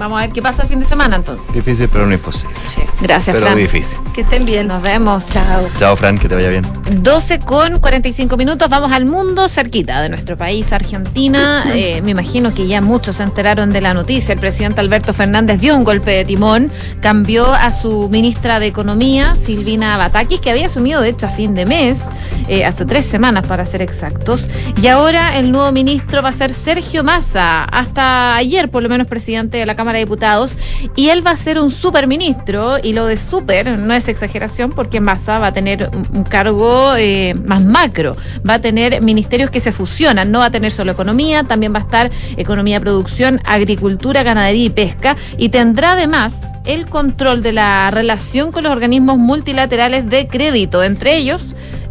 Vamos a ver qué pasa el fin de semana entonces. Difícil, pero no imposible. Gracias, pero Fran. difícil. Que estén bien. Nos vemos. Chao. Chao, Fran, que te vaya bien. 12 con 45 minutos, vamos al mundo cerquita de nuestro país, Argentina. Eh, me imagino que ya muchos se enteraron de la noticia. El presidente Alberto Fernández dio un golpe de timón, cambió a su ministra de Economía, Silvina Batakis, que había asumido de hecho a fin de mes, eh, hace tres semanas para ser exactos. Y ahora el nuevo ministro va a ser Sergio Massa, hasta ayer por lo menos presidente de la Cámara de Diputados, y él va a ser un superministro, y lo de super no es exageración porque Massa va a tener un, un cargo eh, más macro, va a tener ministerios que se fusionan, no va a tener solo economía, también va a estar economía, producción, agricultura, ganadería y pesca, y tendrá además el control de la relación con los organismos multilaterales de crédito, entre ellos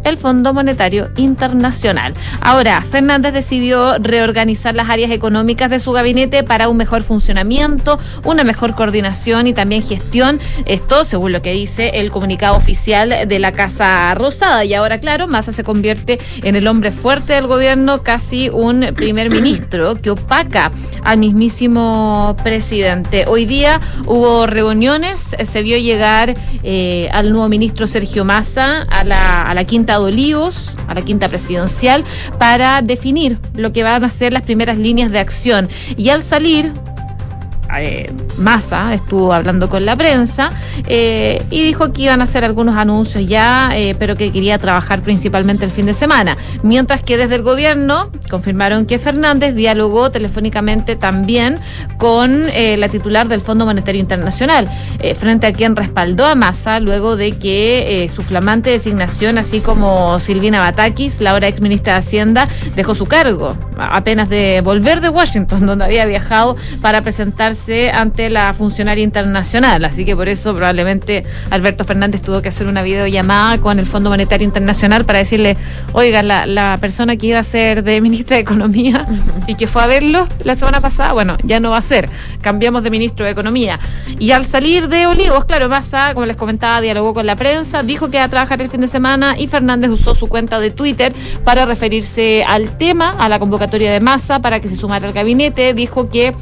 el Fondo Monetario Internacional. Ahora, Fernández decidió reorganizar las áreas económicas de su gabinete para un mejor funcionamiento, una mejor coordinación y también gestión. Esto, según lo que dice el comunicado oficial de la Casa Rosada. Y ahora, claro, Massa se convierte en el hombre fuerte del gobierno, casi un primer ministro que opaca al mismísimo presidente. Hoy día hubo reuniones, se vio llegar eh, al nuevo ministro Sergio Massa a la, a la Quinta de Olivos, a la Quinta Presidencial, para definir lo que van a ser las primeras líneas de acción. Y al salir, eh, Massa estuvo hablando con la prensa eh, y dijo que iban a hacer algunos anuncios ya, eh, pero que quería trabajar principalmente el fin de semana. Mientras que desde el gobierno confirmaron que Fernández dialogó telefónicamente también con la titular del Fondo Monetario Internacional, frente a quien respaldó a Massa luego de que su flamante designación, así como Silvina Batakis, la ahora ex ministra de Hacienda, dejó su cargo apenas de volver de Washington, donde había viajado para presentarse ante la funcionaria internacional. Así que por eso probablemente Alberto Fernández tuvo que hacer una videollamada con el Fondo Monetario Internacional para decirle, oiga, la, la persona que iba a ser de ministra de Economía y que fue a verlo la semana pasada, bueno, ya no va a ser. Cambiamos de ministro de Economía. Y al salir de Olivos, claro, Massa, como les comentaba, dialogó con la prensa, dijo que iba a trabajar el fin de semana y Fernández usó su cuenta de Twitter para referirse al tema, a la convocatoria de Massa para que se sumara al gabinete. Dijo que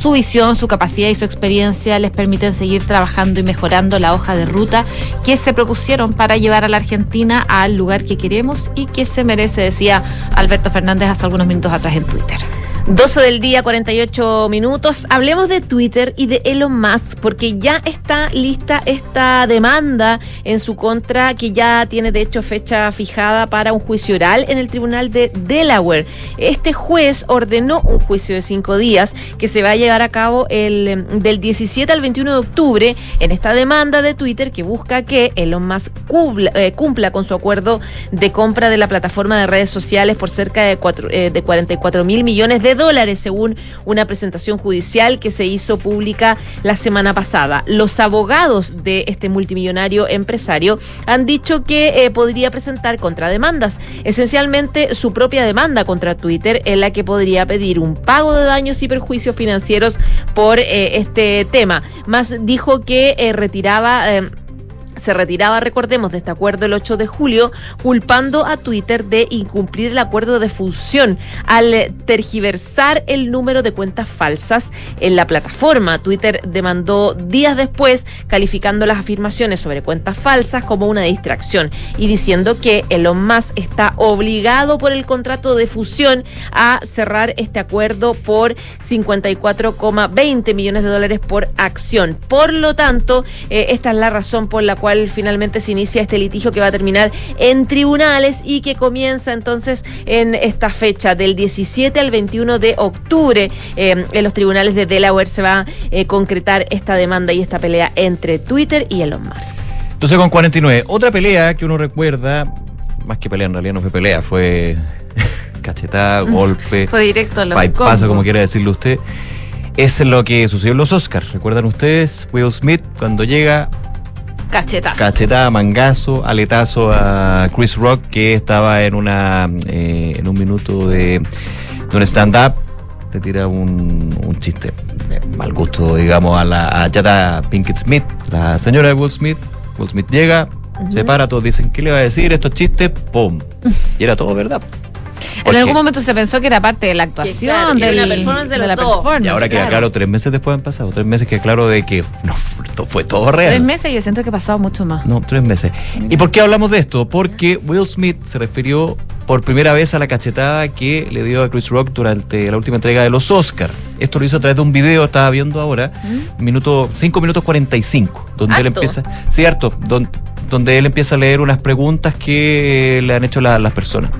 su visión, su capacidad y su experiencia les permiten seguir trabajando y mejorando la hoja de ruta que se propusieron para llevar a la Argentina al lugar que queremos y que se merece, decía Alberto Fernández hace algunos minutos atrás en Twitter. 12 del día, 48 minutos. Hablemos de Twitter y de Elon Musk, porque ya está lista esta demanda en su contra, que ya tiene de hecho fecha fijada para un juicio oral en el Tribunal de Delaware. Este juez ordenó un juicio de cinco días que se va a llevar a cabo el, em, del 17 al 21 de octubre en esta demanda de Twitter que busca que Elon Musk cumpla, eh, cumpla con su acuerdo de compra de la plataforma de redes sociales por cerca de, eh, de 44 mil millones de dólares, según una presentación judicial que se hizo pública la semana pasada. Los abogados de este multimillonario empresario han dicho que eh, podría presentar contrademandas, esencialmente su propia demanda contra Twitter, en la que podría pedir un pago de daños y perjuicios financieros por eh, este tema. Más dijo que eh, retiraba. Se retiraba, recordemos, de este acuerdo el 8 de julio, culpando a Twitter de incumplir el acuerdo de fusión al tergiversar el número de cuentas falsas en la plataforma. Twitter demandó días después, calificando las afirmaciones sobre cuentas falsas como una distracción y diciendo que Elon Musk está obligado por el contrato de fusión a cerrar este acuerdo por 54,20 millones de dólares por acción. Por lo tanto, eh, esta es la razón por la cual finalmente se inicia este litigio que va a terminar en tribunales y que comienza entonces en esta fecha del 17 al 21 de octubre. Eh, en los tribunales de Delaware se va a eh, concretar esta demanda y esta pelea entre Twitter y Elon Musk. Entonces con 49, otra pelea que uno recuerda, más que pelea en realidad no fue pelea, fue cachetada, golpe, Fue directo a paso, como quiera decirlo usted. Es lo que sucedió en los Oscars. ¿Recuerdan ustedes? Will Smith cuando llega Cachetazo. cachetada, mangazo, aletazo a Chris Rock que estaba en una eh, en un minuto de, de un stand-up le tira un, un chiste de mal gusto, digamos, a la a Pinkett Smith, la señora de Will Smith. Will Smith llega, se para, todos dicen, ¿qué le va a decir estos chistes? ¡Pum! Y era todo verdad. En algún momento se pensó que era parte de la actuación, claro, del- una performance de los la dos. performance, Y ahora queda claro. claro, tres meses después han pasado, tres meses que claro de que no, esto fue todo real. Tres meses yo siento que ha pasado mucho más. No, tres meses. ¿Y por qué hablamos de esto? Porque Will Smith se refirió por primera vez a la cachetada que le dio a Chris Rock durante la última entrega de los Oscars. Esto lo hizo a través de un video, estaba viendo ahora, minuto, 5 minutos 45, donde él Harto. empieza, cierto, don- donde él empieza a leer unas preguntas que le han hecho la- las personas.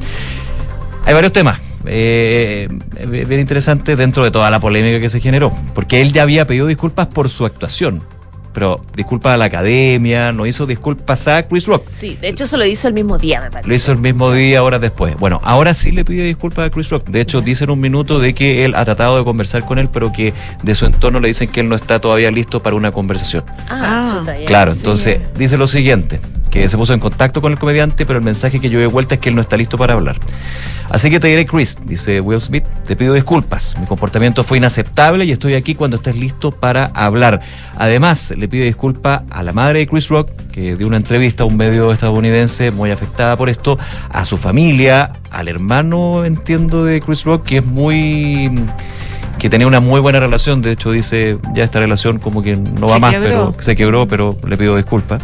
Hay varios temas. eh, bien interesantes dentro de toda la polémica que se generó, porque él ya había pedido disculpas por su actuación, pero disculpas a la academia, no hizo disculpas a Chris Rock. Sí, de hecho se lo hizo el mismo día, me parece. Lo hizo el mismo día, horas después. Bueno, ahora sí le pide disculpas a Chris Rock. De hecho, dice en un minuto de que él ha tratado de conversar con él, pero que de su entorno le dicen que él no está todavía listo para una conversación. Ah, chuta, ya. Claro, Sí. entonces dice lo siguiente, que se puso en contacto con el comediante, pero el mensaje que yo de vuelta es que él no está listo para hablar. Así que te diré, Chris, dice Will Smith, te pido disculpas. Mi comportamiento fue inaceptable y estoy aquí cuando estés listo para hablar. Además, le pido disculpas a la madre de Chris Rock, que dio una entrevista a un medio estadounidense muy afectada por esto, a su familia, al hermano, entiendo, de Chris Rock, que es muy que tenía una muy buena relación, de hecho dice, ya esta relación como que no va Se más, quebró. pero se quebró, pero le pido disculpas.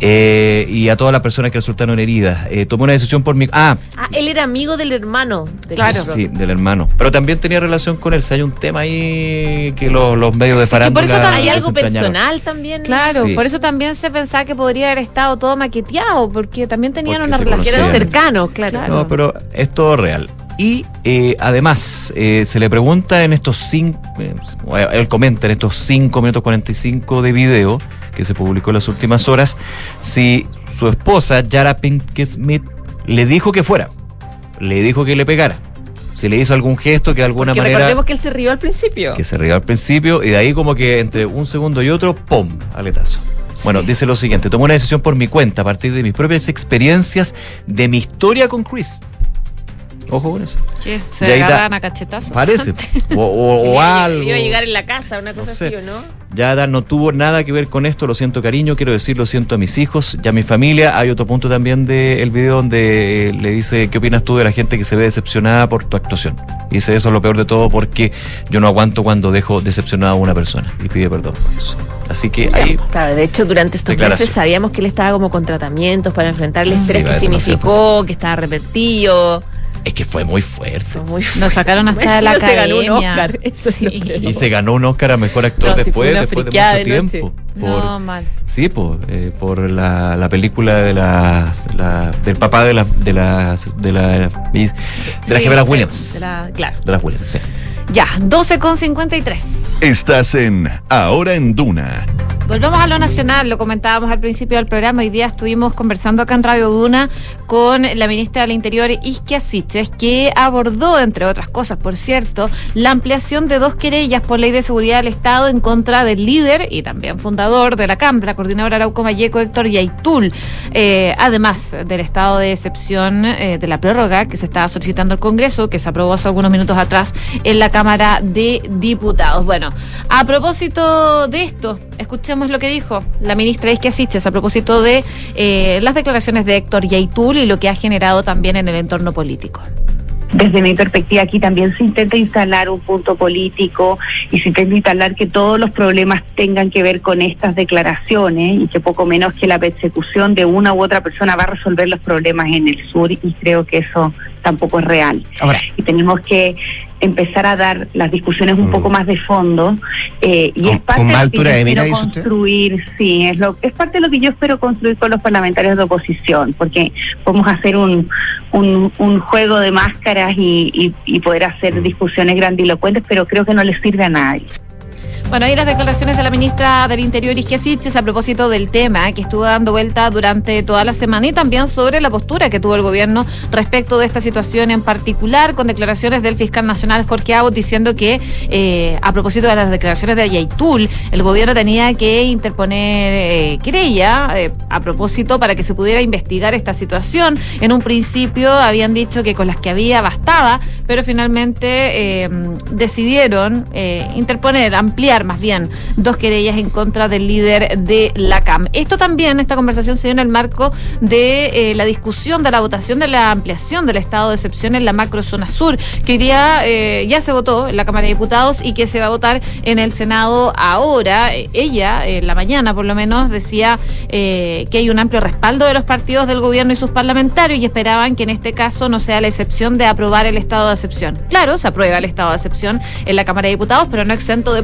Eh, y a todas las personas que resultaron heridas. Eh, tomé una decisión por mi... Ah, Ah, él era amigo del hermano. De Claro. Sí, del hermano. Pero también tenía relación con él. Si hay un tema ahí que los, los medios de por eso farándula... también Hay algo personal también. Claro, Sí. por eso también se pensaba que podría haber estado todo maqueteado, porque también tenían Porque una relación Que eran cercanos, claro. Claro. No, pero es todo real. Y eh, además, eh, se le pregunta en estos cinco, eh, él comenta en estos 5 minutos 45 de video que se publicó en las últimas horas, si su esposa, Yara Pinkett Smith, le dijo que fuera, le dijo que le pegara, si le hizo algún gesto que de alguna Porque manera... recordemos que él se rió al principio. que se rió al principio y de ahí como que entre un segundo y otro, ¡pum! aletazo. Bueno, dice lo siguiente, tomé una decisión por mi cuenta a partir de mis propias experiencias de mi historia con Chris. Ojo con eso. ¿Qué? Se agarran a cachetazos. Parece. O, o- Que o algo. Iba a llegar en la casa, una cosa No sé. así, ¿o no? Yada no tuvo nada que ver con esto, lo siento cariño, quiero decir lo siento a mis hijos y a mi familia. Hay otro punto también del video donde eh, le dice, ¿qué opinas tú de la gente que se ve decepcionada por tu actuación? Y dice, eso es lo peor de todo porque yo no aguanto cuando dejo decepcionada a una persona y pide perdón por eso. Así que ahí Claro, de hecho, durante estos meses sabíamos que él estaba como con tratamientos para enfrentar el estrés que significó, que estaba repetido. Es que fue muy fuerte. Muy Nos sacaron hasta de la se ganó un academia. Oscar, eso Sí. Y se ganó un Oscar a Mejor Actor No, después, después de mucho de tiempo. Por, No, mal. Sí, por, eh, por la, la película de las, la, del papá de las de las de la, de las gemelas sí, Williams. de la- claro. De las Williams, sí. Ya, 12 con 53. Estás en Ahora en Duna. Volvamos a lo nacional, lo comentábamos al principio del programa. Hoy día estuvimos conversando acá en Radio Duna con la ministra del Interior, Isquia Siches, que abordó, entre otras cosas, por cierto, la ampliación de dos querellas por ley de seguridad del Estado en contra del líder y también fundador de la CAM, de la coordinadora Arauco Mayeco, Héctor Yaitul, eh, además del estado de excepción eh, de la prórroga que se estaba solicitando al Congreso, que se aprobó hace algunos minutos atrás en la Cámara de Diputados. Bueno, a propósito de esto, Escuchemos lo que dijo la ministra Isquia Siches a propósito de eh, las declaraciones de Héctor Yaitul y lo que ha generado también en el entorno político. Desde mi perspectiva aquí también se intenta instalar un punto político y se intenta instalar que todos los problemas tengan que ver con estas declaraciones y que poco menos que la persecución de una u otra persona va a resolver los problemas en el sur y creo que eso tampoco es real. Ahora. Y tenemos que empezar a dar las discusiones un Mm. poco más de fondo eh, y es parte de lo que yo usted. construir, sí, es lo es parte de lo que yo espero construir con los parlamentarios de oposición, porque podemos hacer un, un, un juego de máscaras y, y, y poder hacer discusiones grandilocuentes, pero creo que no les sirve a nadie. Bueno, ahí las declaraciones de la ministra del Interior, Isquia a propósito del tema que estuvo dando vuelta durante toda la semana y también sobre la postura que tuvo el gobierno respecto de esta situación en particular, con declaraciones del fiscal nacional Jorge Abbott diciendo que eh, a propósito de las declaraciones de Yaitul, el gobierno tenía que interponer eh, querella eh, a propósito para que se pudiera investigar esta situación. En un principio habían dicho que con las que había bastaba, pero finalmente eh, decidieron interponer, ampliar más bien, dos querellas en contra del líder de la CAM. Esto también, esta conversación se dio en el marco de eh, la discusión de la votación de la ampliación del estado de excepción en la macrozona sur, que hoy día eh, ya se votó en la Cámara de Diputados y que se va a votar en el Senado ahora. Eh, Ella, en la mañana por lo menos, decía que hay un amplio respaldo de los partidos del gobierno y sus parlamentarios y esperaban que en este caso no sea la excepción de aprobar el estado de excepción. Claro, se aprueba el estado de excepción en la Cámara de Diputados, pero no exento de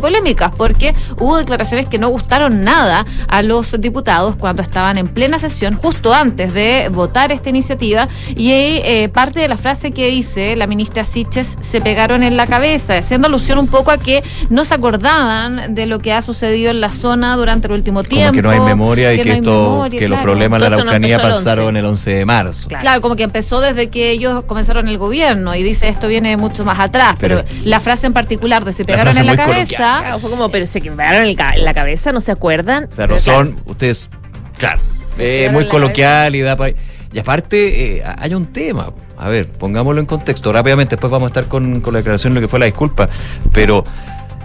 porque hubo declaraciones que no gustaron nada a los diputados cuando estaban en plena sesión, justo antes de votar esta iniciativa, y eh, parte de la frase que dice la ministra Siches se pegaron en la cabeza, haciendo alusión un poco a que no se acordaban de lo que ha sucedido en la zona durante el último tiempo. Como que no hay memoria y que, no esto, memoria, que los claro. problemas en la no Araucanía empezó el pasaron 11. el 11 de marzo. Claro. como que empezó desde que ellos comenzaron el gobierno y dice esto viene mucho más atrás, pero, Pero- la frase en particular de se pegaron en la cabeza, fue como, pero se quebraron ca- en la cabeza, ¿no se acuerdan? O sea, no claro, son, ustedes, claro, eh, muy coloquial y da pa- Y aparte, eh, hay un tema. A ver, pongámoslo en contexto. Rápidamente, después vamos a estar con, con la declaración de lo que fue la disculpa. Pero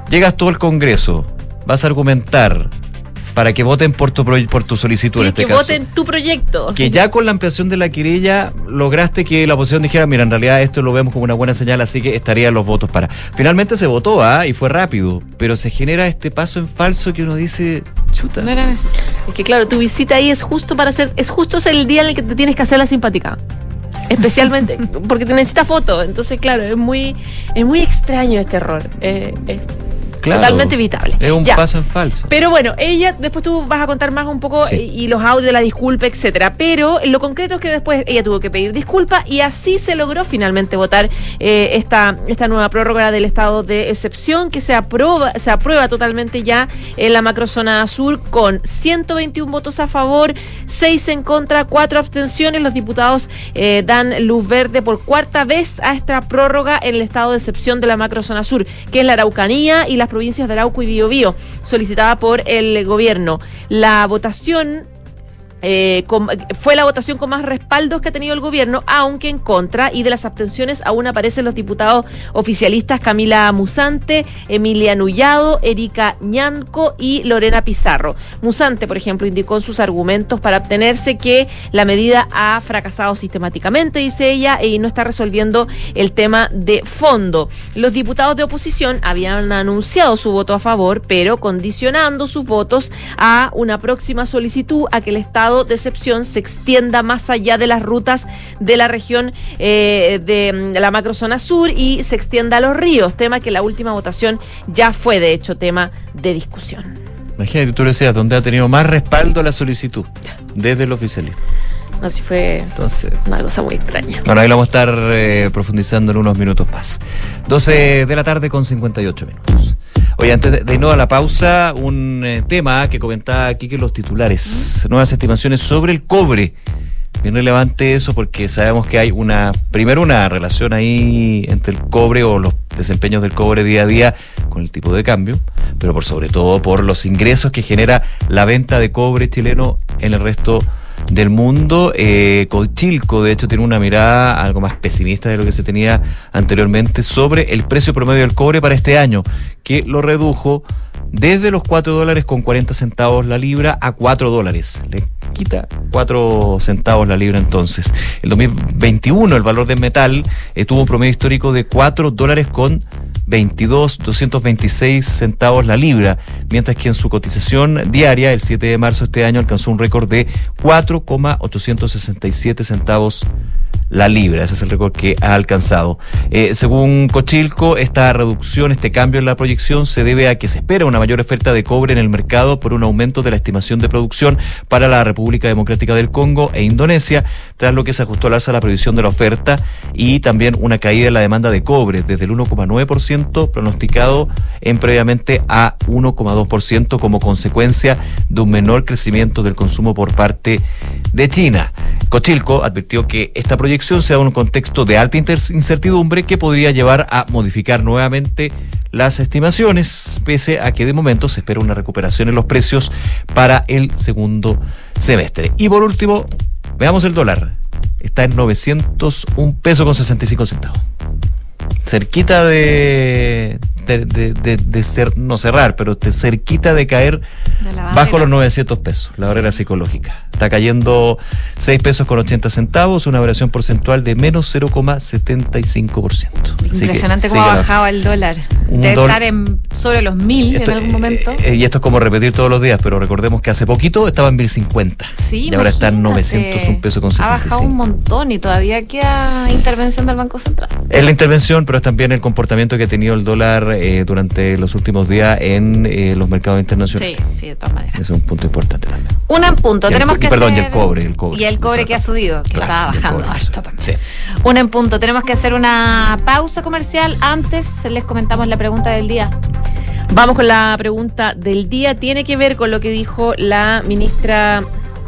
llegas tú al Congreso, vas a argumentar para que voten por tu, por tu solicitud en este que caso. voten tu proyecto. Que ya con la ampliación de la querella lograste que la oposición dijera, mira, en realidad esto lo vemos como una buena señal, así que estarían los votos para. Finalmente se votó, ¿ah? Y fue rápido, pero se genera este paso en falso que uno dice, chuta. no era necesario. Es que claro, tu visita ahí es justo para hacer, es justo el día en el que te tienes que hacer la simpática. Especialmente porque te necesita foto. Entonces, claro, es muy, es muy extraño este error. Eh, es Claro. totalmente evitable. Es un Ya. paso en falso. Pero bueno, ella, después tú vas a contar más un poco Sí. y, y los audios, la disculpa, etcétera. Pero lo concreto es que después ella tuvo que pedir disculpa y así se logró finalmente votar eh, esta, esta nueva prórroga del estado de excepción que se aprueba, se aprueba totalmente ya en la macrozona sur con 121 votos a favor, 6 en contra, 4 abstenciones. Los diputados eh, dan luz verde por cuarta vez a esta prórroga en el estado de excepción de la macrozona sur, que es la Araucanía y las provincias de Arauco y Biobío, solicitada por el gobierno. La votación eh, fue la votación con más respaldos que ha tenido el gobierno, aunque en contra y de las abstenciones aún aparecen los diputados oficialistas Camila Musante, Emilia Nullado, Erika Ñanco y Lorena Pizarro. Musante, por ejemplo, indicó sus argumentos para obtenerse que la medida ha fracasado sistemáticamente, dice ella, y no está resolviendo el tema de fondo. Los diputados de oposición habían anunciado su voto a favor, pero condicionando sus votos a una próxima solicitud a que el estado de excepción se extienda más allá de las rutas de la región eh, de, mm, la macrozona sur y se extienda a los ríos, tema que la última votación ya fue de hecho tema de discusión. Imagínate, tú le decías, donde ha tenido más respaldo la solicitud, desde el oficialismo. Así fue Entonces, una cosa muy extraña. bueno, ahí lo vamos a estar eh, profundizando en unos minutos más. 12 de la tarde con 58 minutos. Oye, antes de, de irnos a la pausa, un eh, tema que comentaba aquí que los titulares, nuevas estimaciones sobre el cobre. Bien relevante eso porque sabemos que hay una, primero una relación ahí entre el cobre o los desempeños del cobre día a día con el tipo de cambio, pero por sobre todo por los ingresos que genera la venta de cobre chileno en el resto del mundo. Eh, Cochilco, de hecho, tiene una mirada algo más pesimista de lo que se tenía anteriormente sobre el precio promedio del cobre para este año, que lo redujo desde los 4 dólares con 40 centavos la libra a 4 dólares. Le quita 4 centavos la libra entonces. El 2021 el valor del metal eh, tuvo un promedio histórico de 4 dólares con 22, 226 centavos la libra, mientras que en su cotización diaria, el 7 de marzo de este año, alcanzó un récord de 4,867 centavos la libra. Ese es el récord que ha alcanzado. Eh, según Cochilco, esta reducción, este cambio en la proyección se debe a que se espera una mayor oferta de cobre en el mercado por un aumento de la estimación de producción para la República Democrática del Congo e Indonesia, tras lo que se ajustó al alza la previsión de la oferta y también una caída en la demanda de cobre desde el 1,9% pronosticado en previamente a 1,2% como consecuencia de un menor crecimiento del consumo por parte de China. Cochilco advirtió que esta proyección se da en un contexto de alta incertidumbre que podría llevar a modificar nuevamente las estimaciones, pese a que de momento se espera una recuperación en los precios para el segundo semestre. Y por último, veamos el dólar. Está en 901 pesos con 65 centavos. Cerquita de, de, de, ser, no cerrar, pero de cerquita de caer bajo los 900 pesos, la barrera psicológica. Está cayendo 6 pesos con 80 centavos, una variación porcentual de menos 0,75%. Impresionante cómo ha bajado el dólar. Debe estar en, sobre los 1000 en algún momento. Eh, y esto es como repetir todos los días, pero recordemos que hace poquito estaba en 1050. Sí, y ahora está en 901 pesos con 75. Ha bajado un montón y todavía queda intervención del Banco Central. Es la intervención, pero es también el comportamiento que ha tenido el dólar eh, durante los últimos días en eh, los mercados internacionales. Sí, sí, de todas maneras. es un punto importante también. Un en punto. Tenemos que perdón, y el cobre, el cobre. Y el cobre que ha subido, que está bajando Sí. Un en punto. Tenemos que hacer una pausa comercial. Antes les comentamos la pregunta del día. Vamos con la pregunta del día. Tiene que ver con lo que dijo la ministra.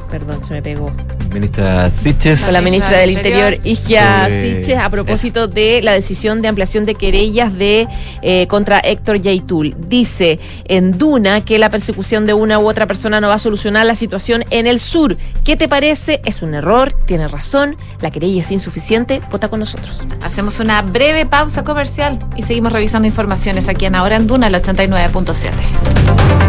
Perdón, se me pegó ministra Siches. la ministra del Interior, Isgia Siches, a propósito de la decisión de ampliación de querellas de eh, contra Héctor Yaitul. Dice en Duna que la persecución de una u otra persona no va a solucionar la situación en el sur. ¿Qué te parece? Es un error, tiene razón, la querella es insuficiente, vota con nosotros. Hacemos una breve pausa comercial y seguimos revisando informaciones aquí en Ahora en Duna, el 89.7.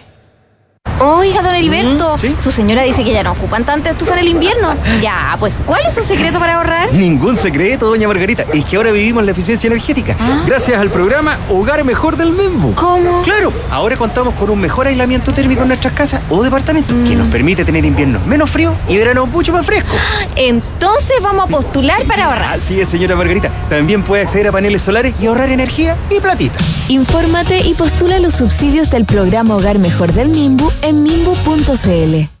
Oiga, don Heriberto, su señora dice que ya no ocupan tanta estufa en el invierno. Ya, pues, ¿cuál es su secreto para ahorrar? Ningún secreto, doña Margarita. Es que ahora vivimos la eficiencia energética. Ah. Gracias al programa Hogar Mejor del Membu. ¿Cómo? Claro, ahora contamos con un mejor aislamiento térmico en nuestras casas o departamentos, que nos permite tener inviernos menos frío y veranos mucho más frescos. Entonces vamos a postular para ahorrar. Así es, señora Margarita. También puede acceder a paneles solares y ahorrar energía y platita. Infórmate y postula los subsidios del programa Hogar Mejor del Mimbu en mimbu.cl.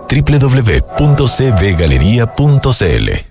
www.cbgalería.cl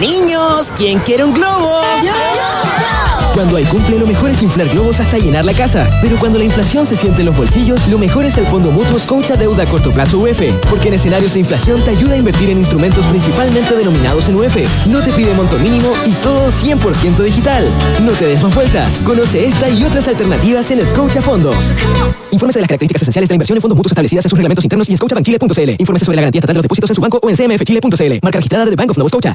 Niños, ¿quién quiere un globo? Cuando hay cumple, lo mejor es inflar globos hasta llenar la casa. Pero cuando la inflación se siente en los bolsillos, lo mejor es el Fondo Mutuo Scotia Deuda a Corto Plazo UF. Porque en escenarios de inflación te ayuda a invertir en instrumentos principalmente denominados en UF. No te pide monto mínimo y todo 100% digital. No te des más vueltas. Conoce esta y otras alternativas en Scotia Fondos. Infórmese de las características esenciales de la inversión en fondos mutuos establecidas en sus reglamentos internos y en scotiabankchile.cl. Infórmese sobre la garantía estatal de los depósitos en su banco o en cmfchile.cl. Marca registrada de Bank of Nova Scotia.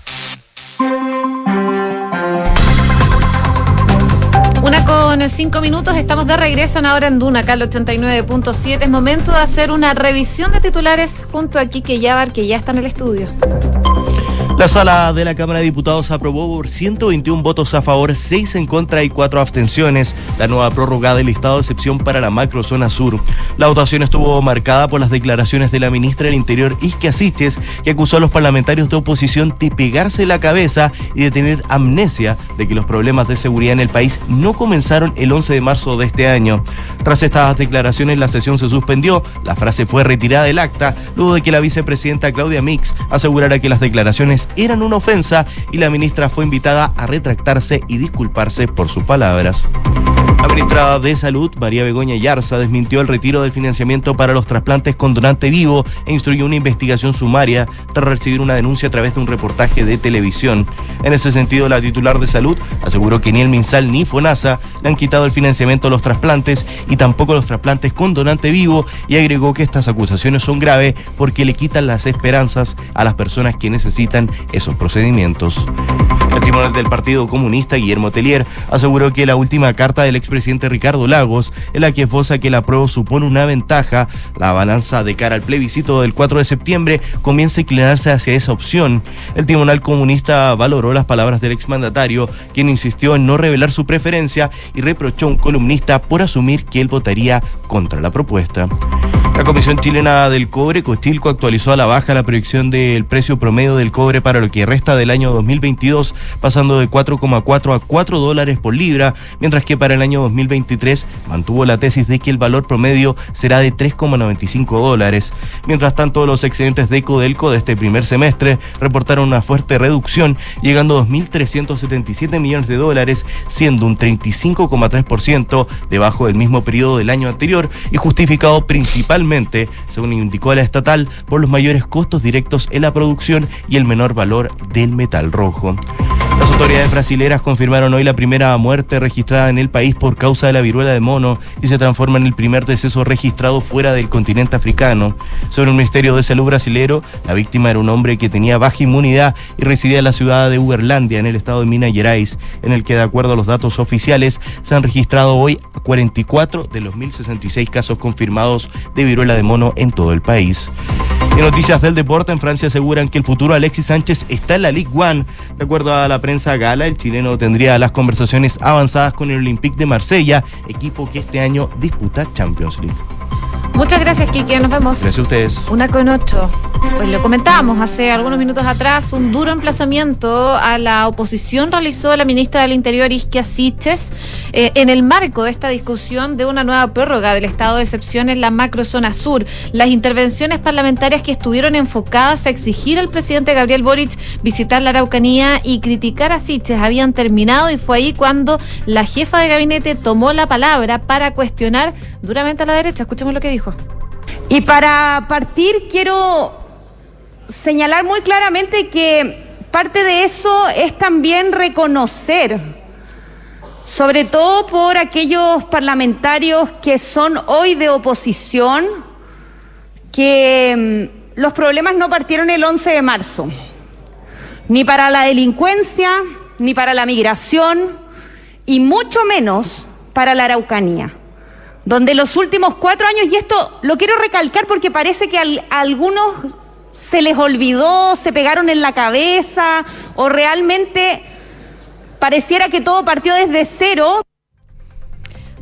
con cinco minutos, estamos de regreso en ahora en Duna, acá el 89.7. Es momento de hacer una revisión de titulares junto a Quique Yabar, que ya está en el estudio. La sala de la Cámara de Diputados aprobó por 121 votos a favor, 6 en contra y 4 abstenciones la nueva prórroga del estado de excepción para la macrozona sur. La votación estuvo marcada por las declaraciones de la ministra del Interior, Isque Siches, que acusó a los parlamentarios de oposición de pegarse la cabeza y de tener amnesia de que los problemas de seguridad en el país no comenzaron el 11 de marzo de este año. Tras estas declaraciones, la sesión se suspendió, la frase fue retirada del acta, luego de que la vicepresidenta Claudia Mix asegurara que las declaraciones eran una ofensa y la ministra fue invitada a retractarse y disculparse por sus palabras. Ministra de Salud, María Begoña Yarza, desmintió el retiro del financiamiento para los trasplantes con donante vivo e instruyó una investigación sumaria tras recibir una denuncia a través de un reportaje de televisión. En ese sentido, la titular de Salud aseguró que ni el MinSal ni FONASA le han quitado el financiamiento a los trasplantes y tampoco los trasplantes con donante vivo y agregó que estas acusaciones son graves porque le quitan las esperanzas a las personas que necesitan esos procedimientos. El tribunal del Partido Comunista, Guillermo Telier, aseguró que la última carta del expresidente Ricardo Lagos, en la que esboza que el apruebo supone una ventaja, la balanza de cara al plebiscito del 4 de septiembre comienza a inclinarse hacia esa opción. El tribunal comunista valoró las palabras del exmandatario, quien insistió en no revelar su preferencia y reprochó a un columnista por asumir que él votaría contra la propuesta. La Comisión Chilena del Cobre, Cochilco, actualizó a la baja la proyección del precio promedio del cobre para lo que resta del año 2022, pasando de 4,4 a 4 dólares por libra, mientras que para el año 2023 mantuvo la tesis de que el valor promedio será de 3,95 dólares. Mientras tanto, los excedentes de Codelco de este primer semestre reportaron una fuerte reducción, llegando a 2.377 millones de dólares, siendo un 35,3% debajo del mismo periodo del año anterior y justificado principalmente, según indicó la estatal, por los mayores costos directos en la producción y el menor valor del metal rojo. Las autoridades brasileras confirmaron hoy la primera muerte registrada en el país por causa de la viruela de mono y se transforma en el primer deceso registrado fuera del continente africano. Sobre el Ministerio de Salud brasilero, la víctima era un hombre que tenía baja inmunidad y residía en la ciudad de Uberlandia, en el estado de Minas Gerais, en el que, de acuerdo a los datos oficiales, se han registrado hoy 44 de los 1.066 casos confirmados de viruela de mono en todo el país. En noticias del deporte, en Francia aseguran que el futuro Alexis Sánchez está en la Ligue 1. De acuerdo a la prensa gala, el chileno tendría las conversaciones avanzadas con el Olympique de Marsella, equipo que este año disputa Champions League. Muchas gracias, Kiki. Nos vemos. Gracias a ustedes. Una con ocho. Pues lo comentábamos hace algunos minutos atrás, un duro emplazamiento a la oposición realizó la ministra del Interior, Isquia Siches, eh, en el marco de esta discusión de una nueva prórroga del estado de excepción en la macrozona sur. Las intervenciones parlamentarias que estuvieron enfocadas a exigir al presidente Gabriel Boric visitar la Araucanía y criticar a Siches habían terminado y fue ahí cuando la jefa de gabinete tomó la palabra para cuestionar duramente a la derecha. Escuchemos lo que dijo. Y para partir quiero señalar muy claramente que parte de eso es también reconocer, sobre todo por aquellos parlamentarios que son hoy de oposición, que mm, los problemas no partieron el 11 de marzo, ni para la delincuencia, ni para la migración, y mucho menos para la Araucanía donde los últimos cuatro años, y esto lo quiero recalcar porque parece que a algunos se les olvidó, se pegaron en la cabeza o realmente pareciera que todo partió desde cero.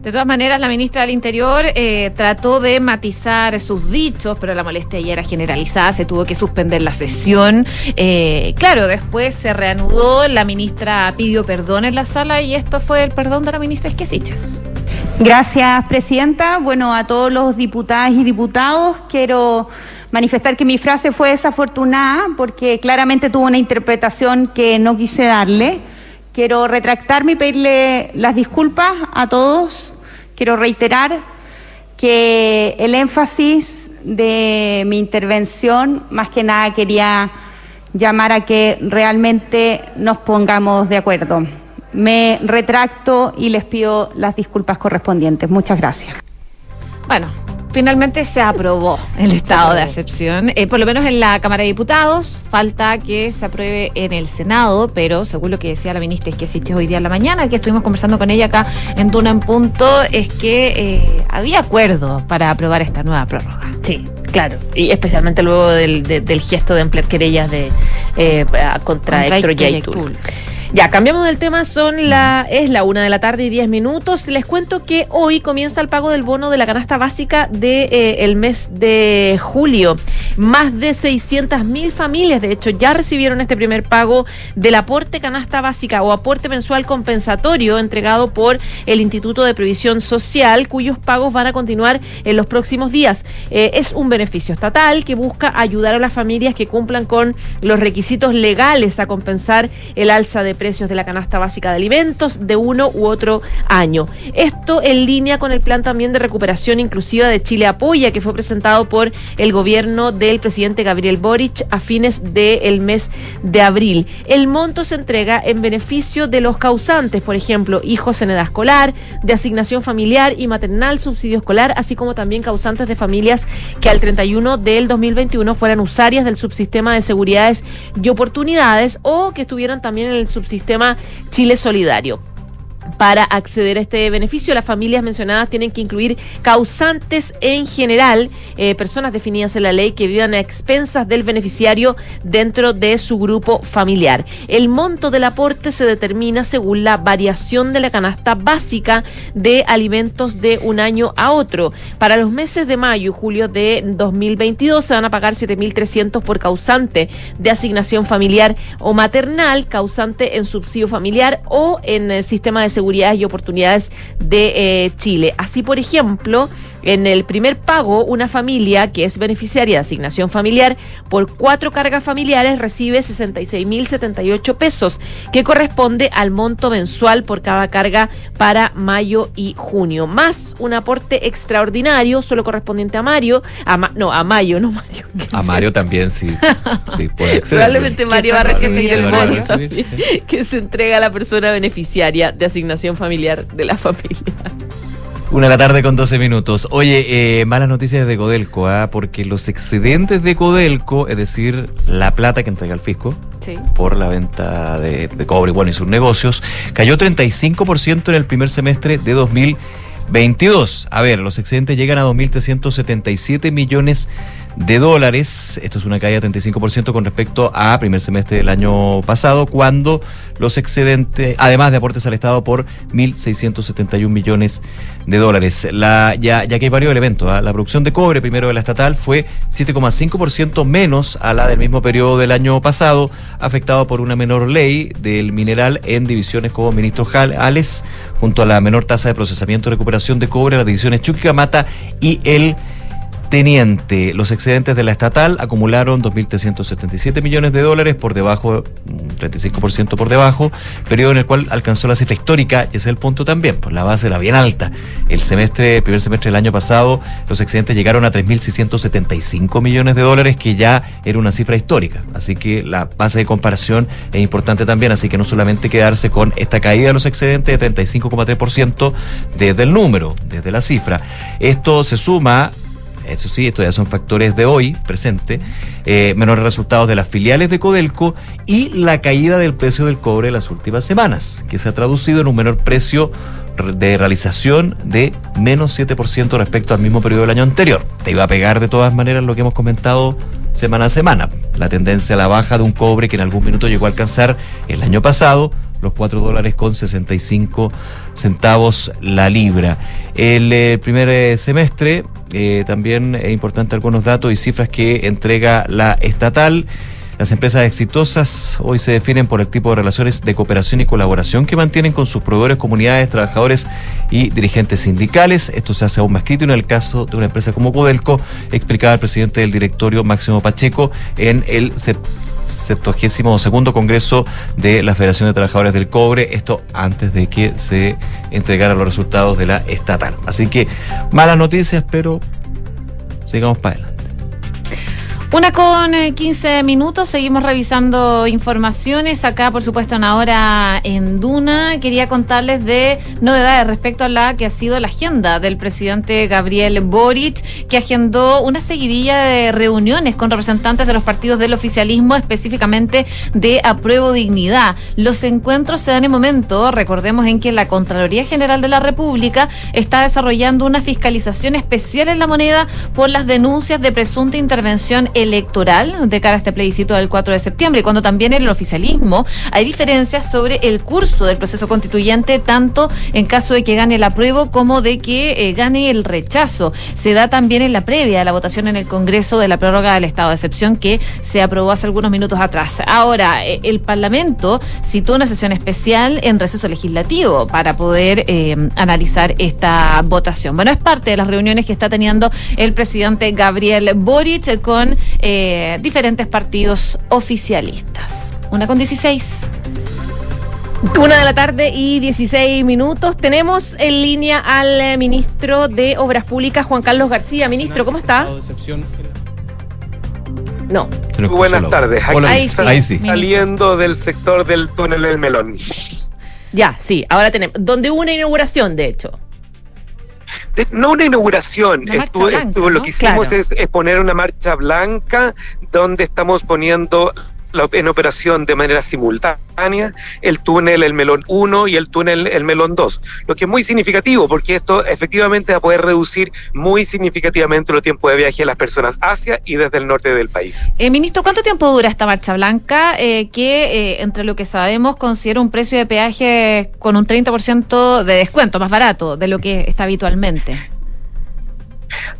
De todas maneras, la ministra del Interior eh, trató de matizar sus dichos, pero la molestia ya era generalizada, se tuvo que suspender la sesión. Eh, claro, después se reanudó, la ministra pidió perdón en la sala y esto fue el perdón de la ministra Esquesiches. Gracias, Presidenta. Bueno, a todos los diputadas y diputados quiero manifestar que mi frase fue desafortunada porque claramente tuvo una interpretación que no quise darle. Quiero retractarme y pedirle las disculpas a todos. Quiero reiterar que el énfasis de mi intervención, más que nada, quería llamar a que realmente nos pongamos de acuerdo. Me retracto y les pido las disculpas correspondientes. Muchas gracias. Bueno, Finalmente se aprobó el estado de excepción, eh, por lo menos en la Cámara de Diputados. Falta que se apruebe en el Senado, pero según lo que decía la ministra, es que asiste hoy día en la mañana, que estuvimos conversando con ella acá en Duna en Punto, es que eh, había acuerdo para aprobar esta nueva prórroga. Sí, claro, y especialmente luego del, gesto de emplear querellas de, eh, contra, Héctor Yaitul. Ya, cambiamos del tema, son la, es la una de la tarde y diez minutos. Les cuento que hoy comienza el pago del bono de la canasta básica del de, eh, el mes de julio. Más de 600 mil familias, de hecho, ya recibieron este primer pago del aporte canasta básica o aporte mensual compensatorio entregado por el Instituto de Previsión Social, cuyos pagos van a continuar en los próximos días. Eh, es un beneficio estatal que busca ayudar a las familias que cumplan con los requisitos legales a compensar el alza de precios de la canasta básica de alimentos de uno u otro año. Esto en línea con el plan también de recuperación inclusiva de Chile Apoya, que fue presentado por el gobierno del presidente Gabriel Boric a fines del mes de abril. El monto se entrega en beneficio de los causantes, por ejemplo, hijos en edad escolar, de asignación familiar y maternal, subsidio escolar, así como también causantes de familias que al 31 del 2021 fueran usuarias del subsistema de seguridades y oportunidades o que estuvieran también en el subsistema sistema Chile Solidario. Para acceder a este beneficio, las familias mencionadas tienen que incluir causantes en general, eh, personas definidas en la ley que vivan a expensas del beneficiario dentro de su grupo familiar. El monto del aporte se determina según la variación de la canasta básica de alimentos de un año a otro. Para los meses de mayo y julio de 2022 se van a pagar 7.300 por causante de asignación familiar o maternal, causante en subsidio familiar o en el sistema de seguridad y oportunidades de eh, Chile. Así, por ejemplo, en el primer pago, una familia que es beneficiaria de asignación familiar por cuatro cargas familiares recibe 66.078 pesos, que corresponde al monto mensual por cada carga para mayo y junio, más un aporte extraordinario, solo correspondiente a Mario, a no, a Mayo, no Mario. A Mario también, sí. sí puede Probablemente Mario va a recibir el Mario que se entrega a la persona beneficiaria de asignación familiar de la familia. Una de la tarde con 12 minutos. Oye, eh, malas noticias de Codelco, ¿ah? porque los excedentes de Codelco, es decir, la plata que entrega el fisco por la venta de, cobre bueno, y sus negocios, cayó 35% en el primer semestre de 2022. A ver, los excedentes llegan a 2.377 millones de dólares. Esto es una caída de 35% con respecto a primer semestre del año pasado, cuando los excedentes, además de aportes al Estado por 1.671 millones de dólares. La, ya, ya que hay varios elementos. ¿ah? La producción de cobre, primero de la estatal, fue 7,5% menos a la del mismo periodo del año pasado, afectado por una menor ley del mineral en divisiones como Ministro Jales, junto a la menor tasa de procesamiento y recuperación de cobre, las divisiones Chuquicamata y el Teniente. Los excedentes de la estatal acumularon 2.377 millones de dólares por debajo, un 35% por debajo, periodo en el cual alcanzó la cifra histórica, y ese es el punto también, pues la base era bien alta. El semestre, primer semestre del año pasado, los excedentes llegaron a 3.675 millones de dólares, que ya era una cifra histórica. Así que la base de comparación es importante también, así que no solamente quedarse con esta caída de los excedentes de 35,3% desde el número, desde la cifra. Esto se suma eso sí, estos ya son factores de hoy, presente, eh, menores resultados de las filiales de Codelco y la caída del precio del cobre en las últimas semanas, que se ha traducido en un menor precio de realización de menos 7% respecto al mismo periodo del año anterior. Te iba a pegar de todas maneras lo que hemos comentado semana a semana. La tendencia a la baja de un cobre que en algún minuto llegó a alcanzar el año pasado los 4 dólares con 65 centavos la libra. El eh, primer eh, semestre eh, también es importante algunos datos y cifras que entrega la estatal. Las empresas exitosas hoy se definen por el tipo de relaciones de cooperación y colaboración que mantienen con sus proveedores, comunidades, trabajadores y dirigentes sindicales. Esto se hace aún más crítico en el caso de una empresa como Codelco, explicaba el presidente del directorio Máximo Pacheco en el 72 segundo Congreso de la Federación de Trabajadores del Cobre, esto antes de que se entregaran los resultados de la estatal. Así que malas noticias, pero sigamos para adelante. Una con 15 minutos, seguimos revisando informaciones. Acá, por supuesto, en ahora en Duna, quería contarles de novedades respecto a la que ha sido la agenda del presidente Gabriel Boric, que agendó una seguidilla de reuniones con representantes de los partidos del oficialismo, específicamente de Apruebo Dignidad. Los encuentros se dan en momento, recordemos, en que la Contraloría General de la República está desarrollando una fiscalización especial en la moneda por las denuncias de presunta intervención electoral de cara a este plebiscito del 4 de septiembre, cuando también en el oficialismo hay diferencias sobre el curso del proceso constituyente, tanto en caso de que gane el apruebo como de que eh, gane el rechazo. Se da también en la previa a la votación en el Congreso de la prórroga del estado de excepción que se aprobó hace algunos minutos atrás. Ahora, eh, el Parlamento citó una sesión especial en receso legislativo para poder eh, analizar esta votación. Bueno, es parte de las reuniones que está teniendo el presidente Gabriel Boric con eh, diferentes partidos oficialistas. Una con 16. Una de la tarde y 16 minutos. Tenemos en línea al eh, ministro de Obras Públicas, Juan Carlos García. Ministro, ¿cómo está? No. Muy buenas tardes. Aquí Hola, está ahí sí. saliendo del sector del túnel del melón. Ya, sí, ahora tenemos. Donde hubo una inauguración, de hecho. De- no una inauguración, Una estuvo, blanca, estuvo- lo que hicimos Claro. es, es poner una marcha blanca donde estamos poniendo en operación de manera simultánea el túnel El Melón 1 y el túnel El Melón 2, lo que es muy significativo porque esto efectivamente va a poder reducir muy significativamente los tiempos de viaje de las personas hacia y desde el norte del país. Eh, ministro, ¿cuánto tiempo dura esta marcha blanca eh, que, eh, entre lo que sabemos, considera un precio de peaje con un 30% de descuento, más barato de lo que está habitualmente?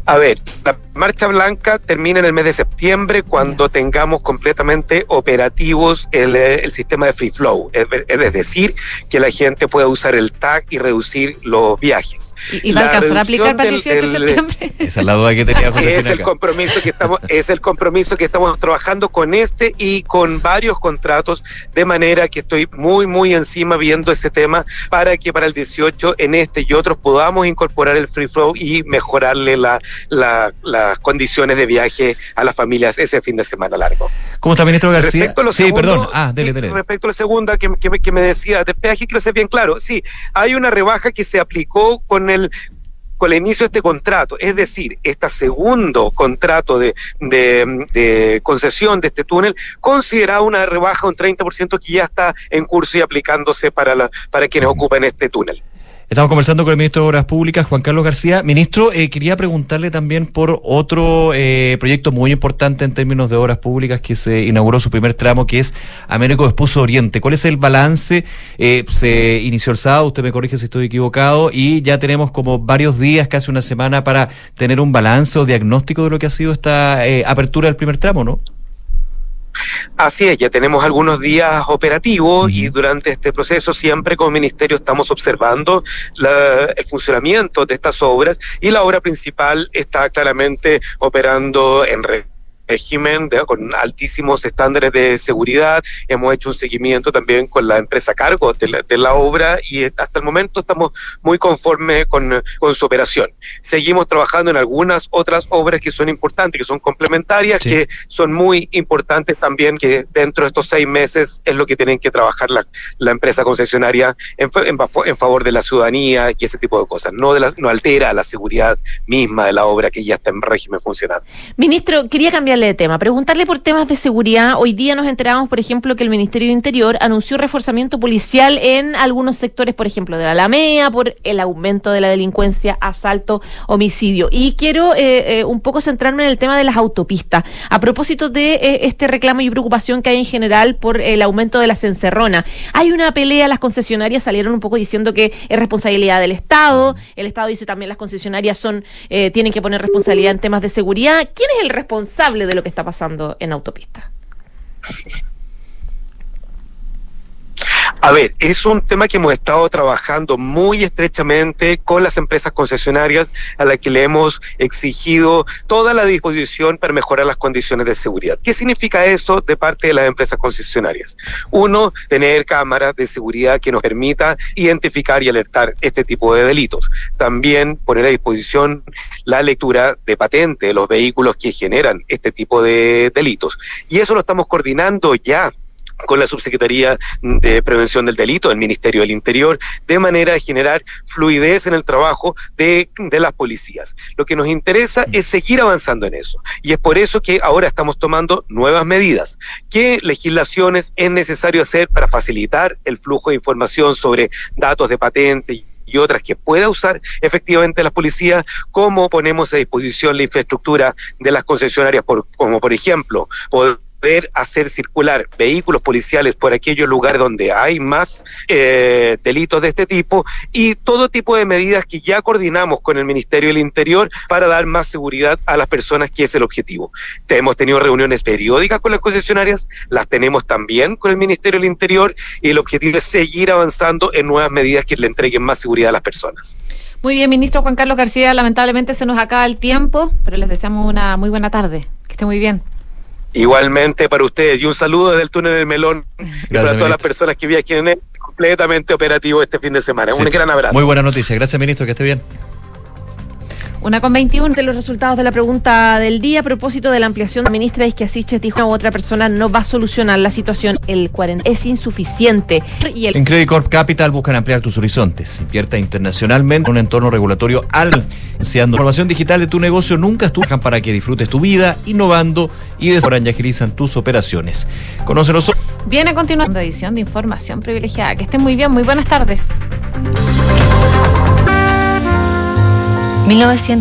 A ver, la marcha blanca termina en el mes de septiembre cuando tengamos completamente operativos el, eh, el sistema de free flow, es, decir, que la gente pueda usar el TAG y reducir los viajes. ¿Y, y va a La alcanzar a aplicar para el reducción 18 de septiembre? Esa es la duda que tenía José es el compromiso que estamos es el compromiso que estamos trabajando con este y con varios contratos de manera que estoy muy muy encima viendo ese tema para que para el 18 en este y otros podamos incorporar el free flow y mejorarle la, la- las condiciones de viaje a las familias ese fin de semana largo. ¿Cómo está, ministro García? Respecto a lo Sí, segundo, perdón. Ah, dele, dele. Respecto a la segunda que, que me- que me decía de peaje, quiero ser bien claro. Sí, hay una rebaja que se aplicó con el con el inicio de este contrato, es decir, este segundo contrato de, de, de concesión de este túnel, consideraba una rebaja de un 30% que ya está en curso y aplicándose para, la, para quienes ocupan este túnel. Estamos conversando con el ministro de Obras Públicas, Juan Carlos García. Ministro, eh, quería preguntarle también por otro eh, proyecto muy importante en términos de obras públicas que se inauguró su primer tramo, que es Américo Esposo Oriente. ¿Cuál es el balance? Eh, se inició el sábado, usted me corrige si estoy equivocado, y ya tenemos como varios días, casi una semana, para tener un balance o diagnóstico de lo que ha sido esta eh, apertura del primer tramo, ¿no? Así es, ya tenemos algunos días operativos y durante este proceso siempre como ministerio estamos observando la- el funcionamiento de estas obras y la obra principal está claramente operando en red régimen de- con altísimos estándares de seguridad. Hemos hecho un seguimiento también con la empresa a cargo de la, de la obra y hasta el momento estamos muy conformes con, con su operación. Seguimos trabajando en algunas otras obras que son importantes, que son complementarias, que son muy importantes también, que dentro de estos seis meses es lo que tienen que trabajar la, la empresa concesionaria en, en, en favor de la ciudadanía y ese tipo de cosas. No, de la- no altera la seguridad misma de la obra que ya está en régimen funcionando. Ministro, quería cambiarle de tema, preguntarle por temas de seguridad. Hoy día nos enteramos, por ejemplo, que el Ministerio de Interior anunció reforzamiento policial en algunos sectores, por ejemplo, de la Alamea, por el aumento de la delincuencia, asalto, homicidio. Y quiero eh, eh, un poco centrarme en el tema de las autopistas. A propósito de eh, este reclamo y preocupación que hay en general por el aumento de las encerronas. Hay una pelea, las concesionarias salieron un poco diciendo que es responsabilidad del Estado. El Estado dice también las concesionarias son tienen que poner responsabilidad en temas de seguridad. ¿Quién es el responsable de lo que está pasando en autopistas? A ver, es un tema que hemos estado trabajando muy estrechamente con las empresas concesionarias a las que le hemos exigido toda la disposición para mejorar las condiciones de seguridad. ¿Qué significa eso de parte de las empresas concesionarias? Uno, tener cámaras de seguridad que nos permita identificar y alertar este tipo de delitos. También poner a disposición la lectura de patente de los vehículos que generan este tipo de delitos. Y eso lo estamos coordinando ya con la Subsecretaría de Prevención del Delito del Ministerio del Interior, de manera de generar fluidez en el trabajo de, de las policías. Lo que nos interesa es seguir avanzando en eso. Y es por eso que ahora estamos tomando nuevas medidas. ¿Qué legislaciones es necesario hacer para facilitar el flujo de información sobre datos de patente? y otras que pueda usar efectivamente la policía, cómo ponemos a disposición la infraestructura de las concesionarias, por, como por ejemplo, hacer circular vehículos policiales por aquellos lugares donde hay más eh, delitos de este tipo y todo tipo de medidas que ya coordinamos con el Ministerio del Interior para dar más seguridad a las personas, que es el objetivo. Hemos tenido reuniones periódicas con las concesionarias, las tenemos también con el Ministerio del Interior y el objetivo es seguir avanzando en nuevas medidas que le entreguen más seguridad a las personas. Muy bien, ministro Juan Carlos García, lamentablemente se nos acaba el tiempo, pero les deseamos una muy buena tarde. Que esté muy bien. Igualmente para ustedes y un saludo desde el túnel del Melón y para todas las personas que viajen completamente operativo este fin de semana. Un gran abrazo. Muy buena noticia. Gracias, ministro. Que esté bien. Una con 21 de los resultados de la pregunta del día a propósito de la ampliación. La ministra Isquiasiches dijo que otra persona no va a solucionar la situación. El 40 es insuficiente. Y el En Credit Corp Capital buscan ampliar tus horizontes. Invierta internacionalmente en un entorno regulatorio al iniciando información digital de tu negocio nunca estuvo para que disfrutes tu vida, innovando y desarrollan y agilizan tus operaciones. Conócelos. Viene a continuación edición de información privilegiada. Que estén muy bien, muy buenas tardes. 1900